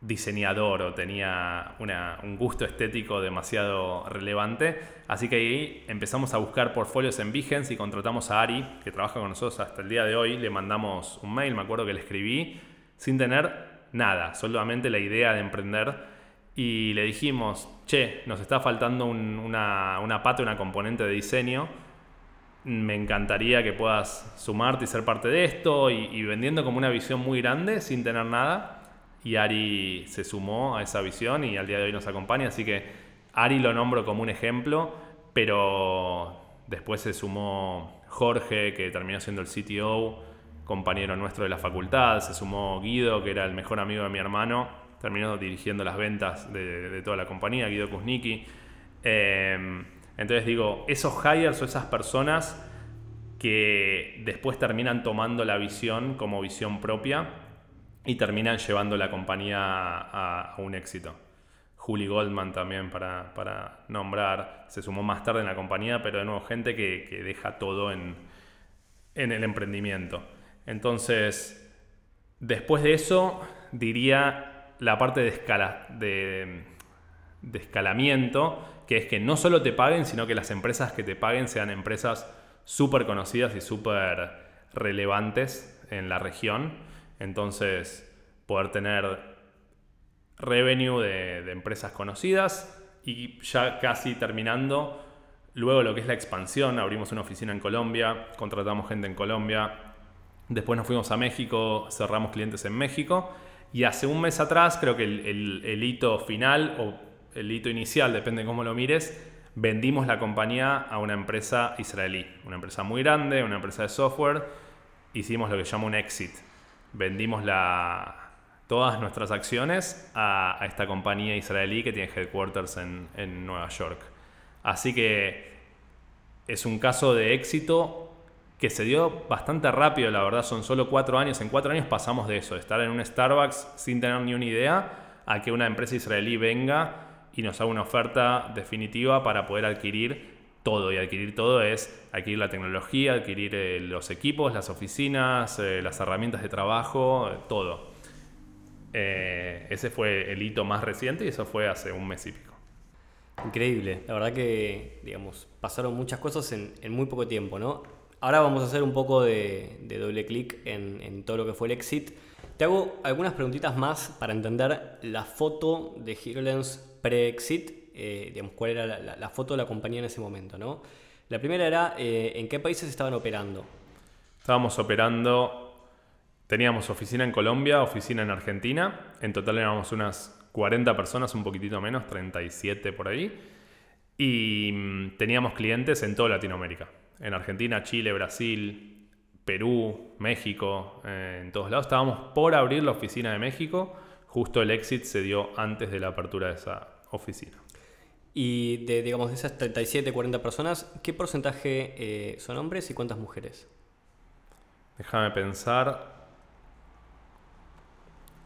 diseñador o tenía un gusto estético demasiado relevante. Así que ahí empezamos a buscar portfolios en Behance y contratamos a Ari, que trabaja con nosotros hasta el día de hoy. Le mandamos un mail, me acuerdo que le escribí, sin tener nada, solamente la idea de emprender. Y le dijimos, che, nos está faltando una, una pata, una componente de diseño me encantaría que puedas sumarte y ser parte de esto y, vendiendo como una visión muy grande sin tener nada. Y Ari se sumó a esa visión y al día de hoy nos acompaña, así que Ari lo nombro como un ejemplo, pero después se sumó Jorge, que terminó siendo el CTO, compañero nuestro de la facultad, se sumó Guido, que era el mejor amigo de mi hermano, terminó dirigiendo las ventas de, toda la compañía, Guido Kuznicki. Eh, entonces digo, esos hires o esas personas que después terminan tomando la visión como visión propia, y terminan llevando la compañía a, un éxito. Julie Goldman también para, nombrar, se sumó más tarde en la compañía, pero de nuevo gente que, deja todo en, el emprendimiento. Entonces, después de eso, diría la parte de, escala, de, de escalamiento, que es que no solo te paguen, sino que las empresas que te paguen sean empresas súper conocidas y súper relevantes en la región. Entonces, poder tener revenue de, empresas conocidas y ya casi terminando, luego lo que es la expansión, abrimos una oficina en Colombia, contratamos gente en Colombia, después nos fuimos a México, cerramos clientes en México y hace un mes atrás, creo que el, el hito final o el hito inicial, depende de cómo lo mires, vendimos la compañía a una empresa israelí, una empresa muy grande, una empresa de software, hicimos lo que se llama un exit. Vendimos todas nuestras acciones a, esta compañía israelí que tiene headquarters en, en Nueva York. Así que es un caso de éxito que se dio bastante rápido, la verdad, son solo cuatro años. En cuatro años pasamos de eso, de estar en un Starbucks sin tener ni una idea, a que una empresa israelí venga y nos haga una oferta definitiva para poder adquirir todo. Y adquirir todo es adquirir la tecnología, adquirir eh, los equipos, las oficinas, eh, las herramientas de trabajo, todo. Eh, ese fue el hito más reciente y eso fue hace un mes y pico. Increíble, la verdad que digamos, pasaron muchas cosas en, muy poco tiempo, ¿no? Ahora vamos a hacer un poco de, doble clic en, en todo lo que fue el exit. Te hago algunas preguntitas más para entender la foto de HeroLens pre-exit, eh, digamos, cuál era la, foto de la compañía en ese momento, ¿no? La primera era, eh, ¿en qué países estaban operando? Estábamos operando, teníamos oficina en Colombia, oficina en Argentina, en total éramos unas 40 personas, un poquitito menos, 37 por ahí, y mm, teníamos clientes en toda Latinoamérica, en Argentina, Chile, Brasil, Perú, México, eh, en todos lados. Estábamos por abrir la oficina de México, justo el exit se dio antes de la apertura de esa oficina. Y de, digamos, de esas 37, 40 personas, ¿qué porcentaje eh, son hombres y cuántas mujeres? Déjame pensar.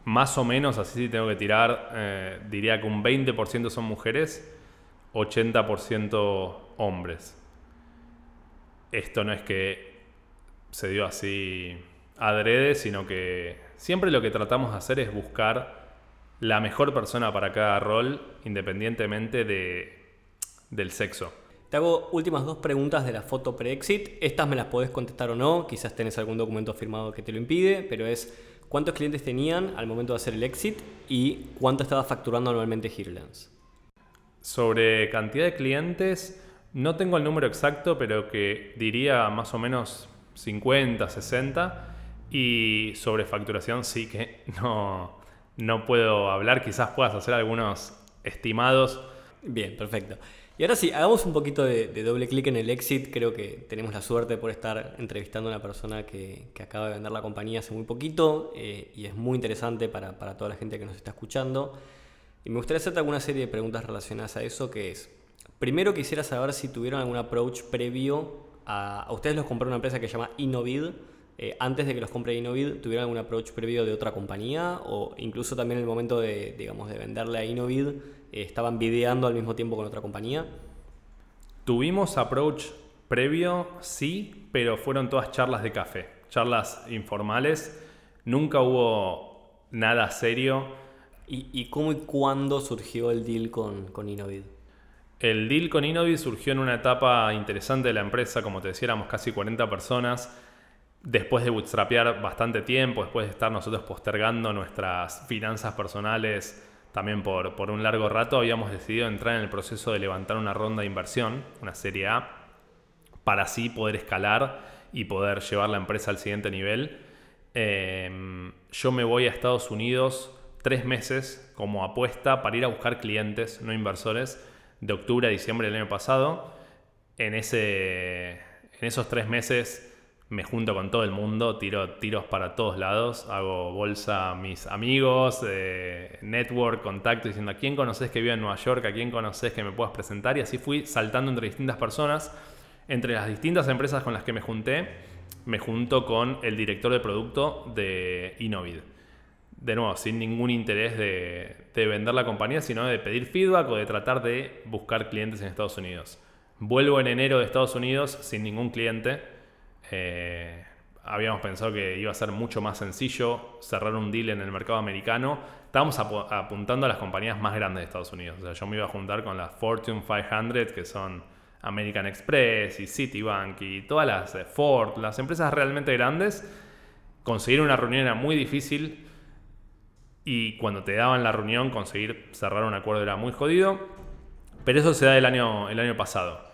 Más o menos, así sí tengo que tirar, eh, diría que un 20% son mujeres, 80% hombres. Esto no es que se dio así adrede, sino que siempre lo que tratamos de hacer es buscar la mejor persona para cada rol, independientemente de, del sexo. Te hago últimas dos preguntas de la foto pre-exit. Estas me las podés contestar o no, quizás tenés algún documento firmado que te lo impide, pero es cuántos clientes tenían al momento de hacer el exit y cuánto estaba facturando anualmente Hearlands. Sobre cantidad de clientes, no tengo el número exacto, pero que diría más o menos 50, 60. Y sobre facturación sí que no, no puedo hablar, quizás puedas hacer algunos estimados. Bien, perfecto. Y ahora sí, hagamos un poquito de, doble clic en el exit. Creo que tenemos la suerte por estar entrevistando a una persona que, acaba de vender la compañía hace muy poquito eh, y es muy interesante para, toda la gente que nos está escuchando. Y me gustaría hacerte alguna serie de preguntas relacionadas a eso, que es, primero quisiera saber si tuvieron algún approach previo a, ustedes los compró una empresa que se llama Innovid. Eh, antes de que los compre Innovid, ¿tuvieron algún approach previo de otra compañía? O incluso también en el momento de, digamos, de venderle a Innovid, eh, ¿estaban videando al mismo tiempo con otra compañía? Tuvimos approach previo, sí, pero fueron todas charlas de café, charlas informales. Nunca hubo nada serio. ¿Y, cómo y cuándo surgió el deal con, con Innovid? El deal con Innovid surgió en una etapa interesante de la empresa, como te decía, éramos casi 40 personas. Después de bootstrapear bastante tiempo, después de estar nosotros postergando nuestras finanzas personales también por, por un largo rato, habíamos decidido entrar en el proceso de levantar una ronda de inversión, una serie A, para así poder escalar y poder llevar la empresa al siguiente nivel. Em, yo me voy a Estados Unidos tres meses como apuesta para ir a buscar clientes, no inversores de octubre a diciembre del año pasado. En, ese, en esos tres meses me junto con todo el mundo, tiro tiros para todos lados, hago bolsa a mis amigos, eh, network, contacto, diciendo a quién conoces que vive en Nueva York, a quién conoces que me puedas presentar. Y así fui saltando entre distintas personas. Entre las distintas empresas con las que me junté, me junto con el director de producto de Innovid. de nuevo, sin ningún interés de, vender la compañía, sino de pedir feedback o de tratar de buscar clientes en Estados Unidos. Vuelvo en enero de Estados Unidos sin ningún cliente. Eh, habíamos pensado que iba a ser mucho más sencillo cerrar un deal en el mercado americano. Estábamos apuntando a las compañías más grandes de Estados Unidos. O sea, yo me iba a juntar con las Fortune 500, que son American Express y Citibank y todas las eh, Ford, las empresas realmente grandes. Conseguir una reunión era muy difícil y cuando te daban la reunión conseguir cerrar un acuerdo era muy jodido. Pero eso se da el año, el año pasado.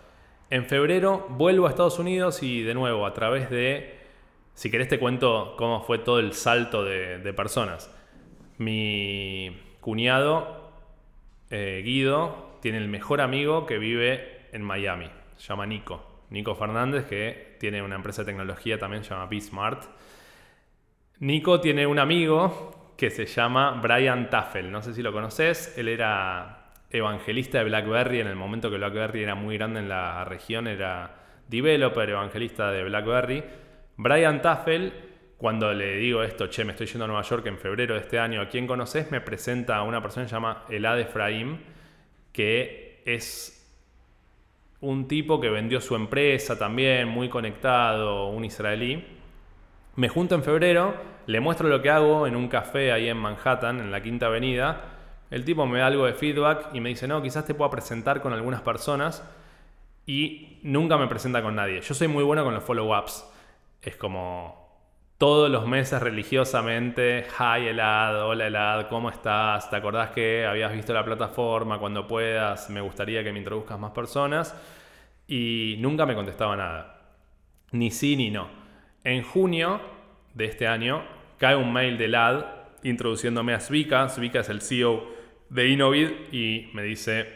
En febrero vuelvo a Estados Unidos y de nuevo a través de, si querés te cuento cómo fue todo el salto de, personas. Mi cuñado, eh, Guido, tiene el mejor amigo que vive en Miami. Se llama Nico. Nico Fernández, que tiene una empresa de tecnología también, se llama B-Smart. Nico tiene un amigo que se llama Brian Taffel. No sé si lo conoces. Él era evangelista de BlackBerry en el momento que BlackBerry era muy grande en la región. Era developer, evangelista de BlackBerry. Brian Taffel, cuando le digo esto, che, me estoy yendo a Nueva York en febrero de este año, ¿a quién conoces? Me presenta a una persona que se llama Elad Efraim, que es un tipo que vendió su empresa también, muy conectado, un israelí. Me junto en febrero, le muestro lo que hago en un café ahí en Manhattan, en la Quinta Avenida. El tipo me da algo de feedback y me dice, no, quizás te pueda presentar con algunas personas. Y nunca me presenta con nadie. Yo soy muy bueno con los follow-ups. Es como todos los meses religiosamente, hi Elad, hola Elad, ¿cómo estás? ¿Te acordás que habías visto la plataforma? Cuando puedas, me gustaría que me introduzcas más personas. Y nunca me contestaba nada. Ni sí ni no. En junio de este año cae un mail de Elad introduciéndome a Svika. Svika es el CEO de Innovid y me dice,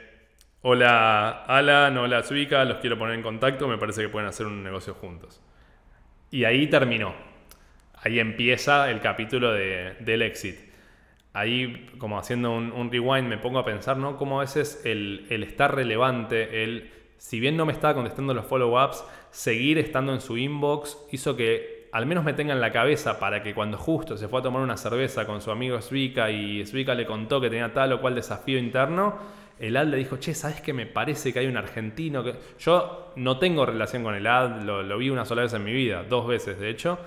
hola Alan, hola Svika, los quiero poner en contacto, me parece que pueden hacer un negocio juntos. Y ahí terminó ahí empieza el capítulo del exit. Ahí, como haciendo un, rewind, me pongo a pensar, ¿no? Cómo a veces el, el estar relevante, el, si bien no me estaba contestando los follow-ups, seguir estando en su inbox hizo que al menos me tenga en la cabeza para que cuando justo se fue a tomar una cerveza con su amigo Svika y Svika le contó que tenía tal o cual desafío interno, el ad le dijo, che, ¿sabes que me parece que hay un argentino que... Yo no tengo relación con el ad, lo, vi una sola vez en mi vida, dos veces de hecho,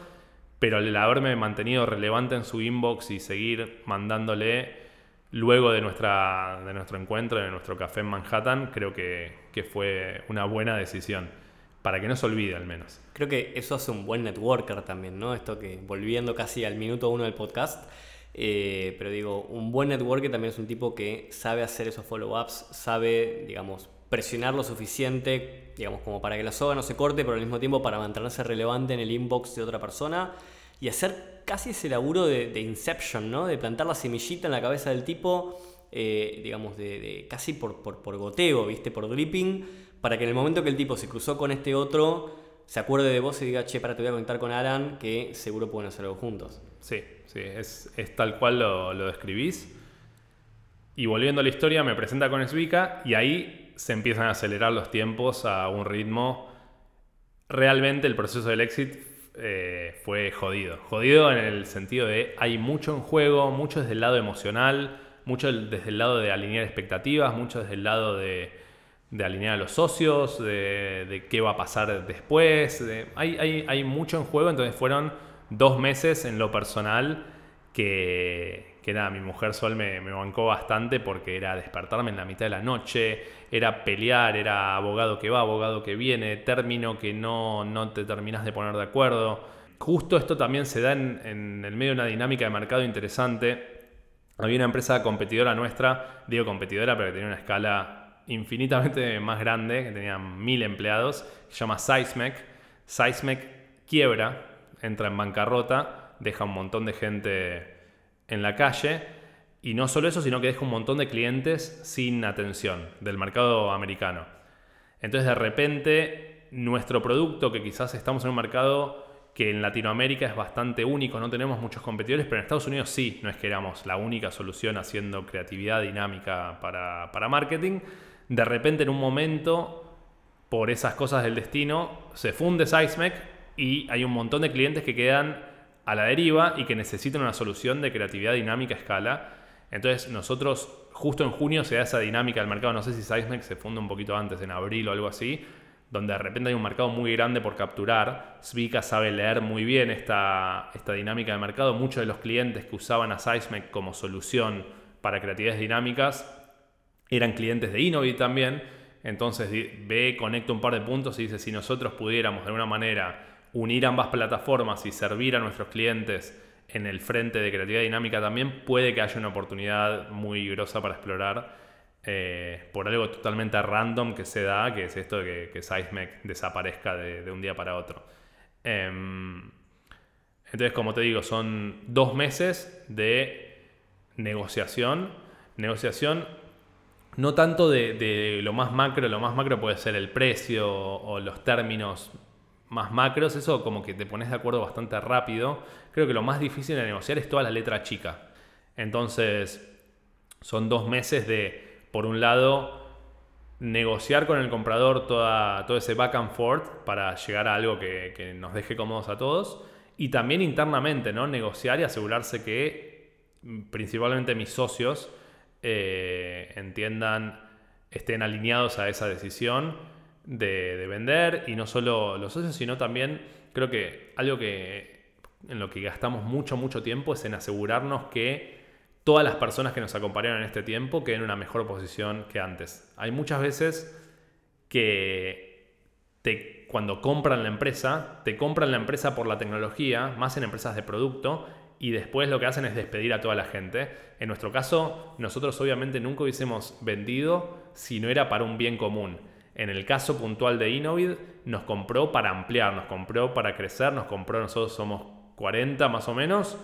pero el haberme mantenido relevante en su inbox y seguir mandándole luego de, nuestra, de nuestro encuentro, de nuestro café en Manhattan, creo que, fue una buena decisión. Para que no se olvide al menos. Creo que eso hace un buen networker también, ¿no? Esto que volviendo casi al minuto uno del podcast, eh, pero digo, un buen networker también es un tipo que sabe hacer esos follow-ups, sabe, digamos, presionar lo suficiente, digamos, como para que la soga no se corte, pero al mismo tiempo para mantenerse relevante en el inbox de otra persona y hacer casi ese laburo de, Inception, ¿no? De plantar la semillita en la cabeza del tipo, eh, digamos, de, casi por, por, goteo, ¿viste? Por dripping, para que en el momento que el tipo se cruzó con este otro, se acuerde de vos y diga, che, para te voy a conectar con Alan, que seguro pueden hacer algo juntos. Sí, sí, es, tal cual lo, lo describís. Y volviendo a la historia, me presenta con Svika y ahí se empiezan a acelerar los tiempos a un ritmo. Realmente el proceso del exit eh, fue jodido. Jodido en el sentido de hay mucho en juego, mucho desde el lado emocional, mucho desde el lado de alinear expectativas, mucho desde el lado de, alinear a los socios, de, qué va a pasar después. hay, hay, hay mucho en juego, entonces fueron dos meses en lo personal que, que nada, mi mujer Sol me, bancó bastante porque era despertarme en la mitad de la noche, era pelear, era abogado que va, abogado que viene, término que no, no te terminas de poner de acuerdo. Justo esto también se da en, el medio de una dinámica de mercado interesante. Había una empresa competidora nuestra, digo competidora, pero que tenía una escala infinitamente más grande, que tenía mil empleados, se llama Seismec. Seismec quiebra, entra en bancarrota, deja un montón de gente en la calle. Y no solo eso, sino que deja un montón de clientes sin atención del mercado americano. Entonces de repente nuestro producto, que quizás estamos en un mercado que en Latinoamérica es bastante único, no tenemos muchos competidores, pero en Estados Unidos sí, no es que éramos la única solución haciendo creatividad dinámica para, para marketing. De repente en un momento, por esas cosas del destino, se funde Seismec y hay un montón de clientes que quedan a la deriva y que necesitan una solución de creatividad dinámica a escala. Entonces nosotros justo en junio se da esa dinámica del mercado, no sé si Seismic se funda un poquito antes, en abril o algo así, donde de repente hay un mercado muy grande por capturar. Svika sabe leer muy bien esta, esta dinámica de mercado. Muchos de los clientes que usaban a Seismic como solución para creatividades dinámicas eran clientes de Innovid también. Entonces ve, conecta un par de puntos y dice, si nosotros pudiéramos de alguna manera unir ambas plataformas y servir a nuestros clientes en el frente de creatividad dinámica también, puede que haya una oportunidad muy grosa para explorar eh, por algo totalmente random que se da, que es esto de que, que desaparezca de, un día para otro. Em, entonces, como te digo, son dos meses de negociación. Negociación no tanto de, lo más macro, lo más macro puede ser el precio o los términos más macros, eso como que te pones de acuerdo bastante rápido. Creo que lo más difícil de negociar es toda la letra chica. Entonces, son dos meses de por un lado, negociar con el comprador toda, todo ese back and forth para llegar a algo que, nos deje cómodos a todos. Y también internamente, ¿no? Negociar y asegurarse que principalmente mis socios eh, entiendan, estén alineados a esa decisión de, de, vender. Y no solo los socios, sino también creo que algo que en lo que gastamos mucho, mucho tiempo es en asegurarnos que todas las personas que nos acompañaron en este tiempo queden en una mejor posición que antes. Hay muchas veces que cuando compran la empresa, te compran la empresa por la tecnología, más en empresas de producto, y después lo que hacen es despedir a toda la gente. En nuestro caso, nosotros obviamente nunca hubiésemos vendido si no era para un bien común. En el caso puntual de Innovid, nos compró para ampliar, nos compró para crecer, nos compró, nosotros somos 40 más o menos,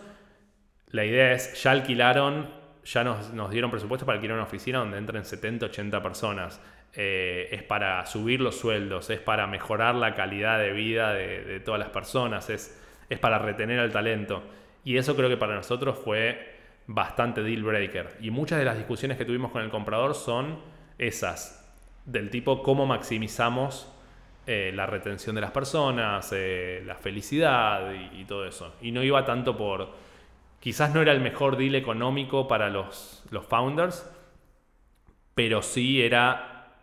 la idea es, ya alquilaron, ya nos, dieron presupuesto para alquilar una oficina donde entren 70, 80 personas. Eh, es para subir los sueldos, es para mejorar la calidad de vida de, todas las personas, es, es para retener al talento. Y eso creo que para nosotros fue bastante deal breaker. Y muchas de las discusiones que tuvimos con el comprador son esas, del tipo cómo maximizamos eh, la retención de las personas, eh, la felicidad y, todo eso. Y no iba tanto por Quizás no era el mejor deal económico para los, los founders, pero sí era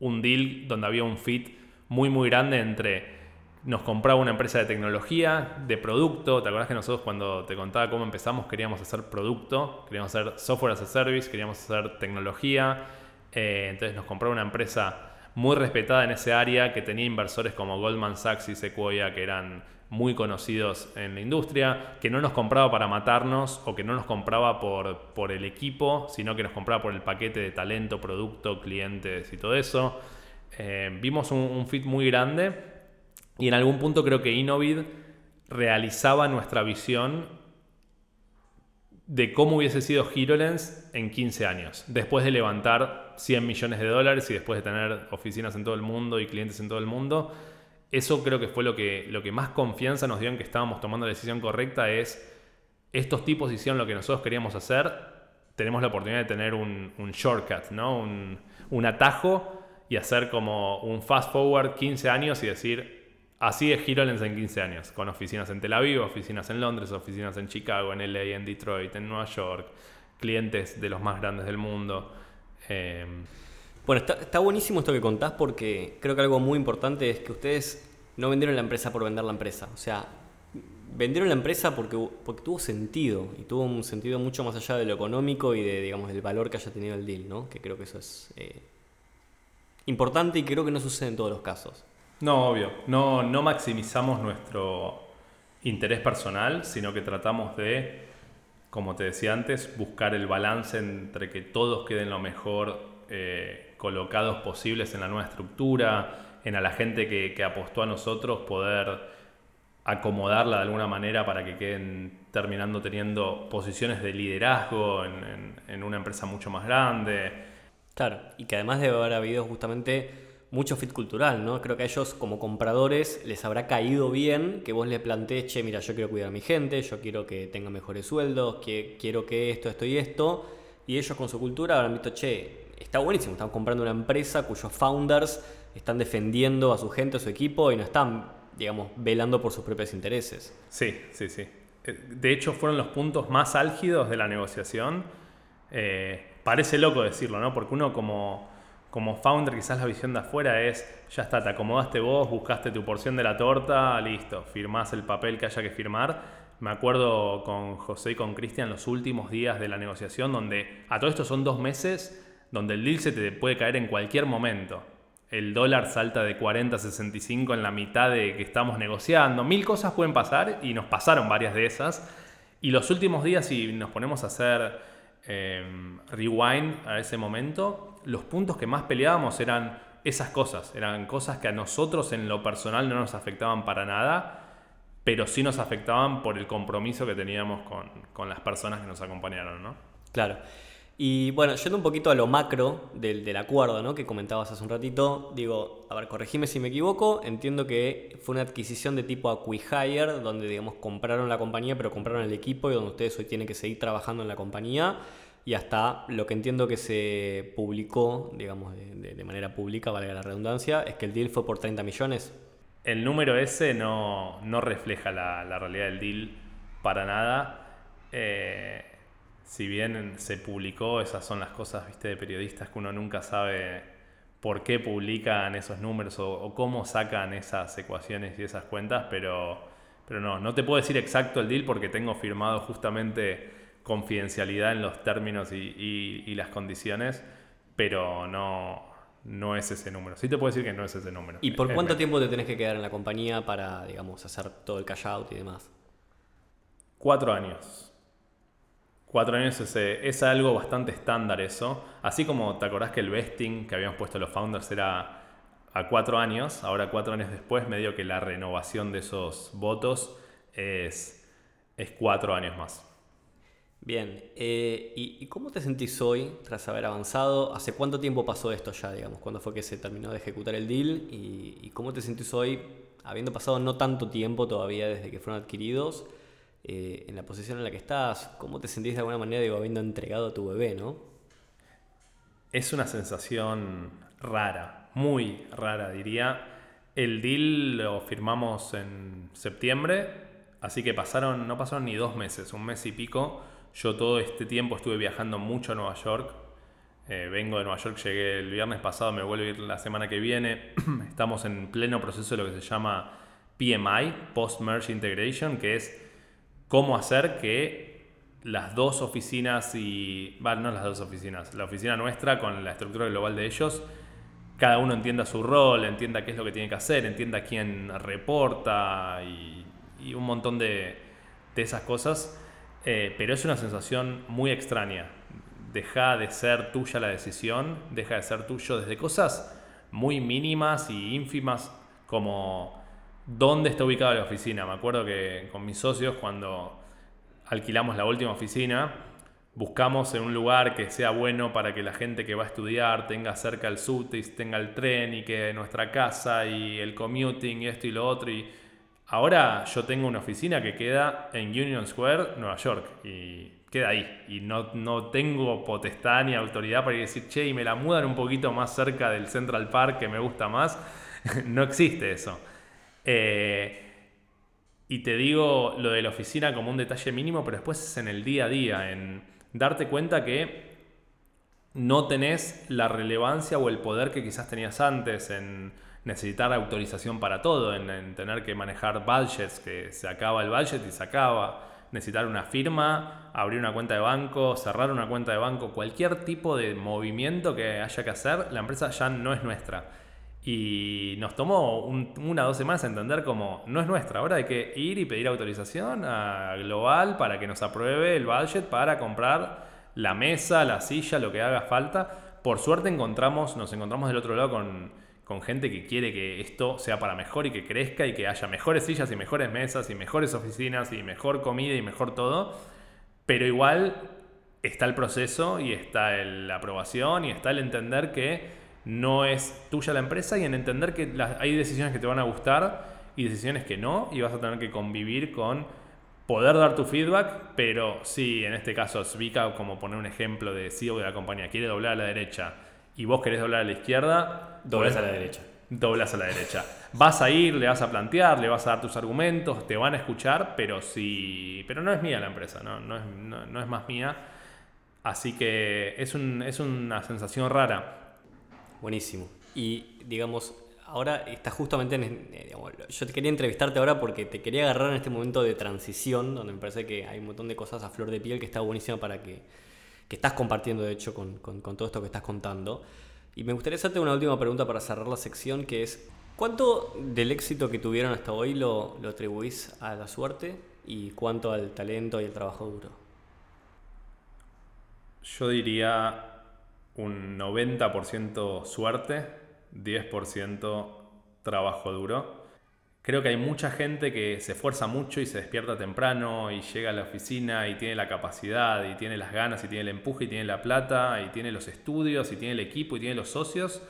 un deal donde había un fit muy muy grande entre nos compraba una empresa de tecnología, de producto. ¿Te acuerdas que nosotros cuando te contaba cómo empezamos queríamos hacer producto, queríamos hacer software as a service, queríamos hacer tecnología? Eh, entonces nos compraba una empresa muy respetada en ese área que tenía inversores como Goldman Sachs y Sequoia que eran muy conocidos en la industria, que no nos compraba para matarnos o que no nos compraba por, por el equipo, sino que nos compraba por el paquete de talento, producto, clientes y todo eso. Eh, vimos un, fit muy grande y en algún punto creo que Innovid realizaba nuestra visión de cómo hubiese sido HeroLens en 15 años, después de levantar 100 millones de dólares y después de tener oficinas en todo el mundo y clientes en todo el mundo eso creo que fue lo que, lo que más confianza nos dio en que estábamos tomando la decisión correcta, es estos tipos hicieron lo que nosotros queríamos hacer, tenemos la oportunidad de tener un, shortcut, ¿no? Un, atajo y hacer como un fast forward 15 años y decir, así es HeroLens en 15 años, con oficinas en Tel Aviv, oficinas en Londres, oficinas en Chicago, en LA, en Detroit, en Nueva York, clientes de los más grandes del mundo. Eh, bueno, está, buenísimo esto que contás porque creo que algo muy importante es que ustedes no vendieron la empresa por vender la empresa. O sea, vendieron la empresa porque, porque tuvo sentido y tuvo un sentido mucho más allá de lo económico y de, digamos, del valor que haya tenido el deal, ¿no? Que creo que eso es eh, importante y creo que no sucede en todos los casos. No, obvio. No, no maximizamos nuestro interés personal, sino que tratamos de, como te decía antes, buscar el balance entre que todos queden lo mejor eh, colocados posibles en la nueva estructura, en a la gente que, apostó a nosotros, poder acomodarla de alguna manera para que queden terminando teniendo posiciones de liderazgo en, una empresa mucho más grande. Claro, y que además debe haber habido justamente mucho fit cultural, ¿no? Creo que a ellos como compradores les habrá caído bien que vos le plantees, che, mira, yo quiero cuidar a mi gente, yo quiero que tenga mejores sueldos, que quiero que esto, esto y esto, y ellos con su cultura habrán visto, che, está buenísimo. Están comprando una empresa cuyos founders están defendiendo a su gente, a su equipo y no están, digamos, velando por sus propios intereses. Sí, sí, sí. eh, de hecho fueron los puntos más álgidos de la negociación. Eh, parece loco decirlo, ¿no? Porque uno como, como founder, quizás la visión de afuera es, ya está, te acomodaste vos, buscaste tu porción de la torta, listo, firmás el papel que haya que firmar. Me acuerdo con José y con Cristian los últimos días de la negociación, donde a todo esto son dos meses, donde el deal se te puede caer en cualquier momento. El dólar salta de 40 a 65 en la mitad de que estamos negociando. Mil cosas pueden pasar y nos pasaron varias de esas. Y los últimos días, si nos ponemos a hacer Em, rewind a ese momento, los puntos que más peleábamos eran esas cosas, eran cosas que a nosotros en lo personal no nos afectaban para nada, pero sí nos afectaban por el compromiso que teníamos con, las personas que nos acompañaron, ¿no? Claro. Y bueno, yendo un poquito a lo macro del, del, acuerdo ¿no? que comentabas hace un ratito, digo, a ver, corregime si me equivoco, entiendo que fue una adquisición de tipo acquihire, donde digamos compraron la compañía, pero compraron el equipo y donde ustedes hoy tienen que seguir trabajando en la compañía. Y hasta lo que entiendo que se publicó, digamos, de, manera pública, valga la redundancia, es que el deal fue por 30 millones. El número ese no, no refleja la, realidad del deal para nada. Eh, si bien se publicó, esas son las cosas ¿viste, de periodistas que uno nunca sabe por qué publican esos números o, cómo sacan esas ecuaciones y esas cuentas, pero, pero no, no te puedo decir exacto el deal porque tengo firmado justamente confidencialidad en los términos y, las condiciones, pero no, no es ese número. Sí te puedo decir que no es ese número. ¿Y por cuánto tiempo te tenés que quedar en la compañía para, digamos, hacer todo el cash out y demás? Cuatro años. Cuatro años es, algo bastante estándar eso. Así como te acordás que el vesting que habíamos puesto los founders era a cuatro años, ahora cuatro años después, medio que la renovación de esos votos es, es cuatro años más. Bien, eh, ¿y, cómo te sentís hoy tras haber avanzado? ¿Hace cuánto tiempo pasó esto ya, digamos? ¿Cuándo fue que se terminó de ejecutar el deal? ¿Y, y cómo te sentís hoy, habiendo pasado no tanto tiempo todavía desde que fueron adquiridos? Eh, en la posición en la que estás, cómo te sentís de alguna manera digo, habiendo entregado a tu bebé, ¿no? Es una sensación rara, muy rara diría. El deal lo firmamos en septiembre, así que pasaron, no pasaron ni dos meses, un mes y pico. Yo todo este tiempo estuve viajando mucho a Nueva York. Eh, vengo de Nueva York, llegué el viernes pasado, me vuelvo a ir la semana que viene. Estamos en pleno proceso de lo que se llama PMI, Post Merge Integration, que es cómo hacer que las dos oficinas y, bueno, no las dos oficinas, la oficina nuestra con la estructura global de ellos, cada uno entienda su rol, entienda qué es lo que tiene que hacer, entienda quién reporta y, un montón de, esas cosas. Eh, pero es una sensación muy extraña. Deja de ser tuya la decisión, deja de ser tuyo desde cosas muy mínimas y ínfimas como dónde está ubicada la oficina. Me acuerdo que con mis socios cuando alquilamos la última oficina, buscamos en un lugar que sea bueno para que la gente que va a estudiar tenga cerca el subte, tenga el tren y que nuestra casa y el commuting y esto y lo otro. Ahora yo tengo una oficina que queda en Union Square, Nueva York, y queda ahí. Y no, no tengo potestad ni autoridad para decir, che, y me la mudan un poquito más cerca del Central Park que me gusta más. no existe eso. Eh, y te digo lo de la oficina como un detalle mínimo, pero después es en el día a día, en darte cuenta que no tenés la relevancia o el poder que quizás tenías antes, en necesitar autorización para todo, en, tener que manejar budgets, que se acaba el budget y se acaba, necesitar una firma, abrir una cuenta de banco, cerrar una cuenta de banco, cualquier tipo de movimiento que haya que hacer, la empresa ya no es nuestra. Y nos tomó una o dos semanas entender como no es nuestra, ahora hay que ir y pedir autorización a Global para que nos apruebe el budget para comprar la mesa, la silla, lo que haga falta. Por suerte encontramos, nos encontramos del otro lado con, con gente que quiere que esto sea para mejor y que crezca y que haya mejores sillas y mejores mesas y mejores oficinas y mejor comida y mejor todo. Pero igual está el proceso y está la aprobación y está el entender que no es tuya la empresa y en entender que hay decisiones que te van a gustar y decisiones que no y vas a tener que convivir con poder dar tu feedback, pero si en este caso Svika, como poner un ejemplo de CEO de la compañía, quiere doblar a la derecha y vos querés doblar a la izquierda, dobles a la derecha. doblas a la derecha. Vas a ir, le vas a plantear, le vas a dar tus argumentos, te van a escuchar, pero si. Pero no es mía la empresa, no, no, es, no, es más mía. Así que es, un, es una sensación rara. Buenísimo. Y digamos, ahora está justamente en. Eh, yo te quería entrevistarte ahora porque te quería agarrar en este momento de transición, donde me parece que hay un montón de cosas a flor de piel que está buenísimo para que. Que estás compartiendo, de hecho, con, con, todo esto que estás contando. Y me gustaría hacerte una última pregunta para cerrar la sección, que es, ¿cuánto del éxito que tuvieron hasta hoy lo, lo atribuís a la suerte y cuánto al talento y al trabajo duro? Yo diría un 90% suerte, 10% trabajo duro Creo que hay mucha gente que se esfuerza mucho y se despierta temprano y llega a la oficina y tiene la capacidad y tiene las ganas y tiene el empuje y tiene la plata y tiene los estudios y tiene el equipo y tiene los socios,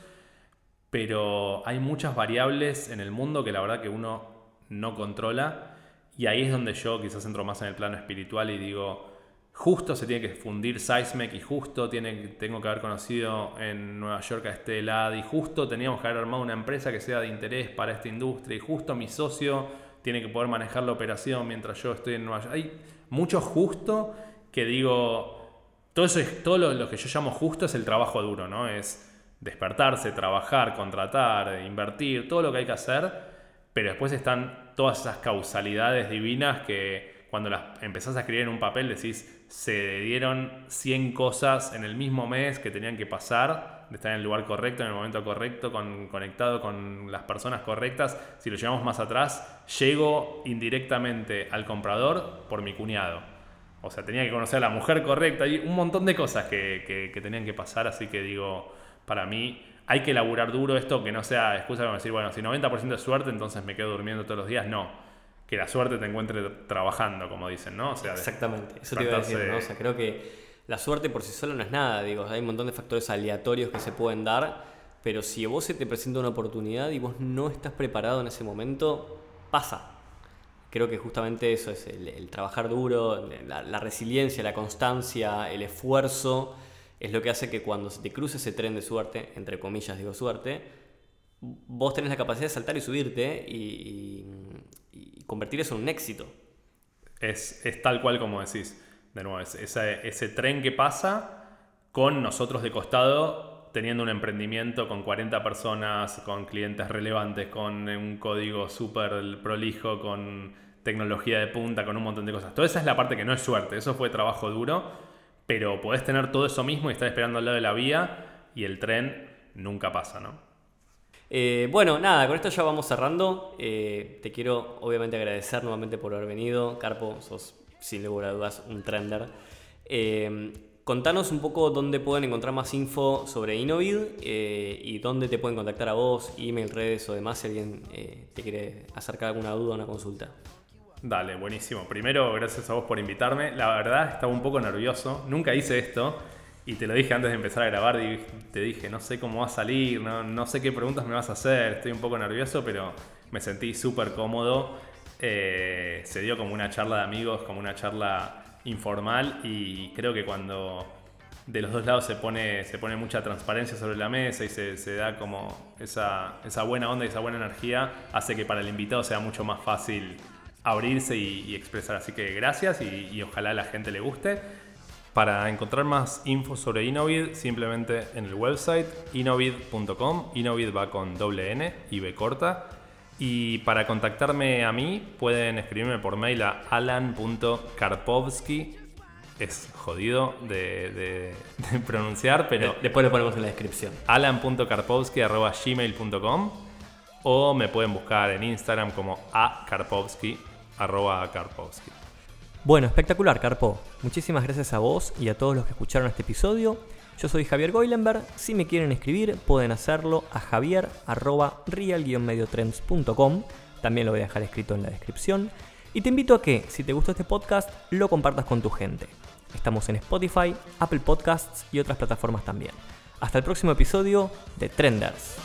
pero hay muchas variables en el mundo que la verdad que uno no controla y ahí es donde yo quizás entro más en el plano espiritual y digo, justo se tiene que fundir Seismec y justo tiene, tengo que haber conocido en Nueva York a este lado y justo teníamos que haber armado una empresa que sea de interés para esta industria y justo mi socio tiene que poder manejar la operación mientras yo estoy en Nueva York. Hay mucho justo que digo, todo eso es, lo, lo que yo llamo justo es el trabajo duro, ¿no? Es despertarse, trabajar, contratar, invertir, todo lo que hay que hacer, pero después están todas esas causalidades divinas que cuando las empezás a escribir en un papel decís, se dieron 100 cosas en el mismo mes que tenían que pasar, de estar en el lugar correcto, en el momento correcto, con, conectado con las personas correctas. Si lo llevamos más atrás, llego indirectamente al comprador por mi cuñado. O sea, tenía que conocer a la mujer correcta y un montón de cosas que, que tenían que pasar, así que digo, para mí hay que laburar duro esto, que no sea excusa para decir, bueno, si 90% de suerte, entonces me quedo durmiendo todos los días. No que la suerte te encuentre trabajando, como dicen, ¿no? sea, Exactamente, eso te iba a decir, ¿no? O sea, creo que la suerte por sí sola no es nada, digo, hay un montón de factores aleatorios que se pueden dar, pero si a vos se te presenta una oportunidad y vos no estás preparado en ese momento, pasa. Creo que justamente eso es el, trabajar duro, la, resiliencia, la constancia, el esfuerzo, es lo que hace que cuando se te cruce ese tren de suerte, entre comillas digo suerte, vos tenés la capacidad de saltar y subirte y convertir eso en un éxito. Es, tal cual como decís. De nuevo, es ese, tren que pasa con nosotros de costado teniendo un emprendimiento con 40 personas, con clientes relevantes, con un código súper prolijo, con tecnología de punta, con un montón de cosas. Toda esa es la parte que no es suerte, eso fue trabajo duro, pero podés tener todo eso mismo y estar esperando al lado de la vía y el tren nunca pasa, ¿no? Eh, bueno, nada, con esto ya vamos cerrando. Eh, te quiero obviamente agradecer nuevamente por haber venido. Carpo, sos sin lugar a dudas un trender. Eh, contanos un poco dónde pueden encontrar más info sobre Innovid y dónde te pueden contactar a vos, email, redes o demás si alguien te quiere acercar alguna duda o una consulta. Dale, buenísimo. Primero, gracias a vos por invitarme. La verdad, estaba un poco nervioso. Nunca hice esto. Y te lo dije antes de empezar a grabar, y te dije, no sé cómo va a salir, no, sé qué preguntas me vas a hacer, estoy un poco nervioso, pero me sentí súper cómodo. Eh, se dio como una charla de amigos, como una charla informal y creo que cuando de los dos lados se pone, se pone mucha transparencia sobre la mesa y se, da como esa, buena onda y esa buena energía, hace que para el invitado sea mucho más fácil abrirse y, expresar. Así que gracias y, y ojalá a la gente le guste. Para encontrar más info sobre Innovid, simplemente en el website innovid.com. Innovid va con doble N y B corta. Y para contactarme a mí, pueden escribirme por mail a alan.karpovsky. Es jodido de, pronunciar, pero. Después lo ponemos en la descripción. alan.karpovsky.gmail.com o me pueden buscar en Instagram como a karpovsky, bueno, espectacular, Carpo. Muchísimas gracias a vos y a todos los que escucharon este episodio. Yo soy Javier Goilenberg. Si me quieren escribir, pueden hacerlo a javier.real-mediotrends.com. También lo voy a dejar escrito en la descripción. Y te invito a que, si te gustó este podcast, lo compartas con tu gente. Estamos en Spotify, Apple Podcasts y otras plataformas también. Hasta el próximo episodio de Trenders.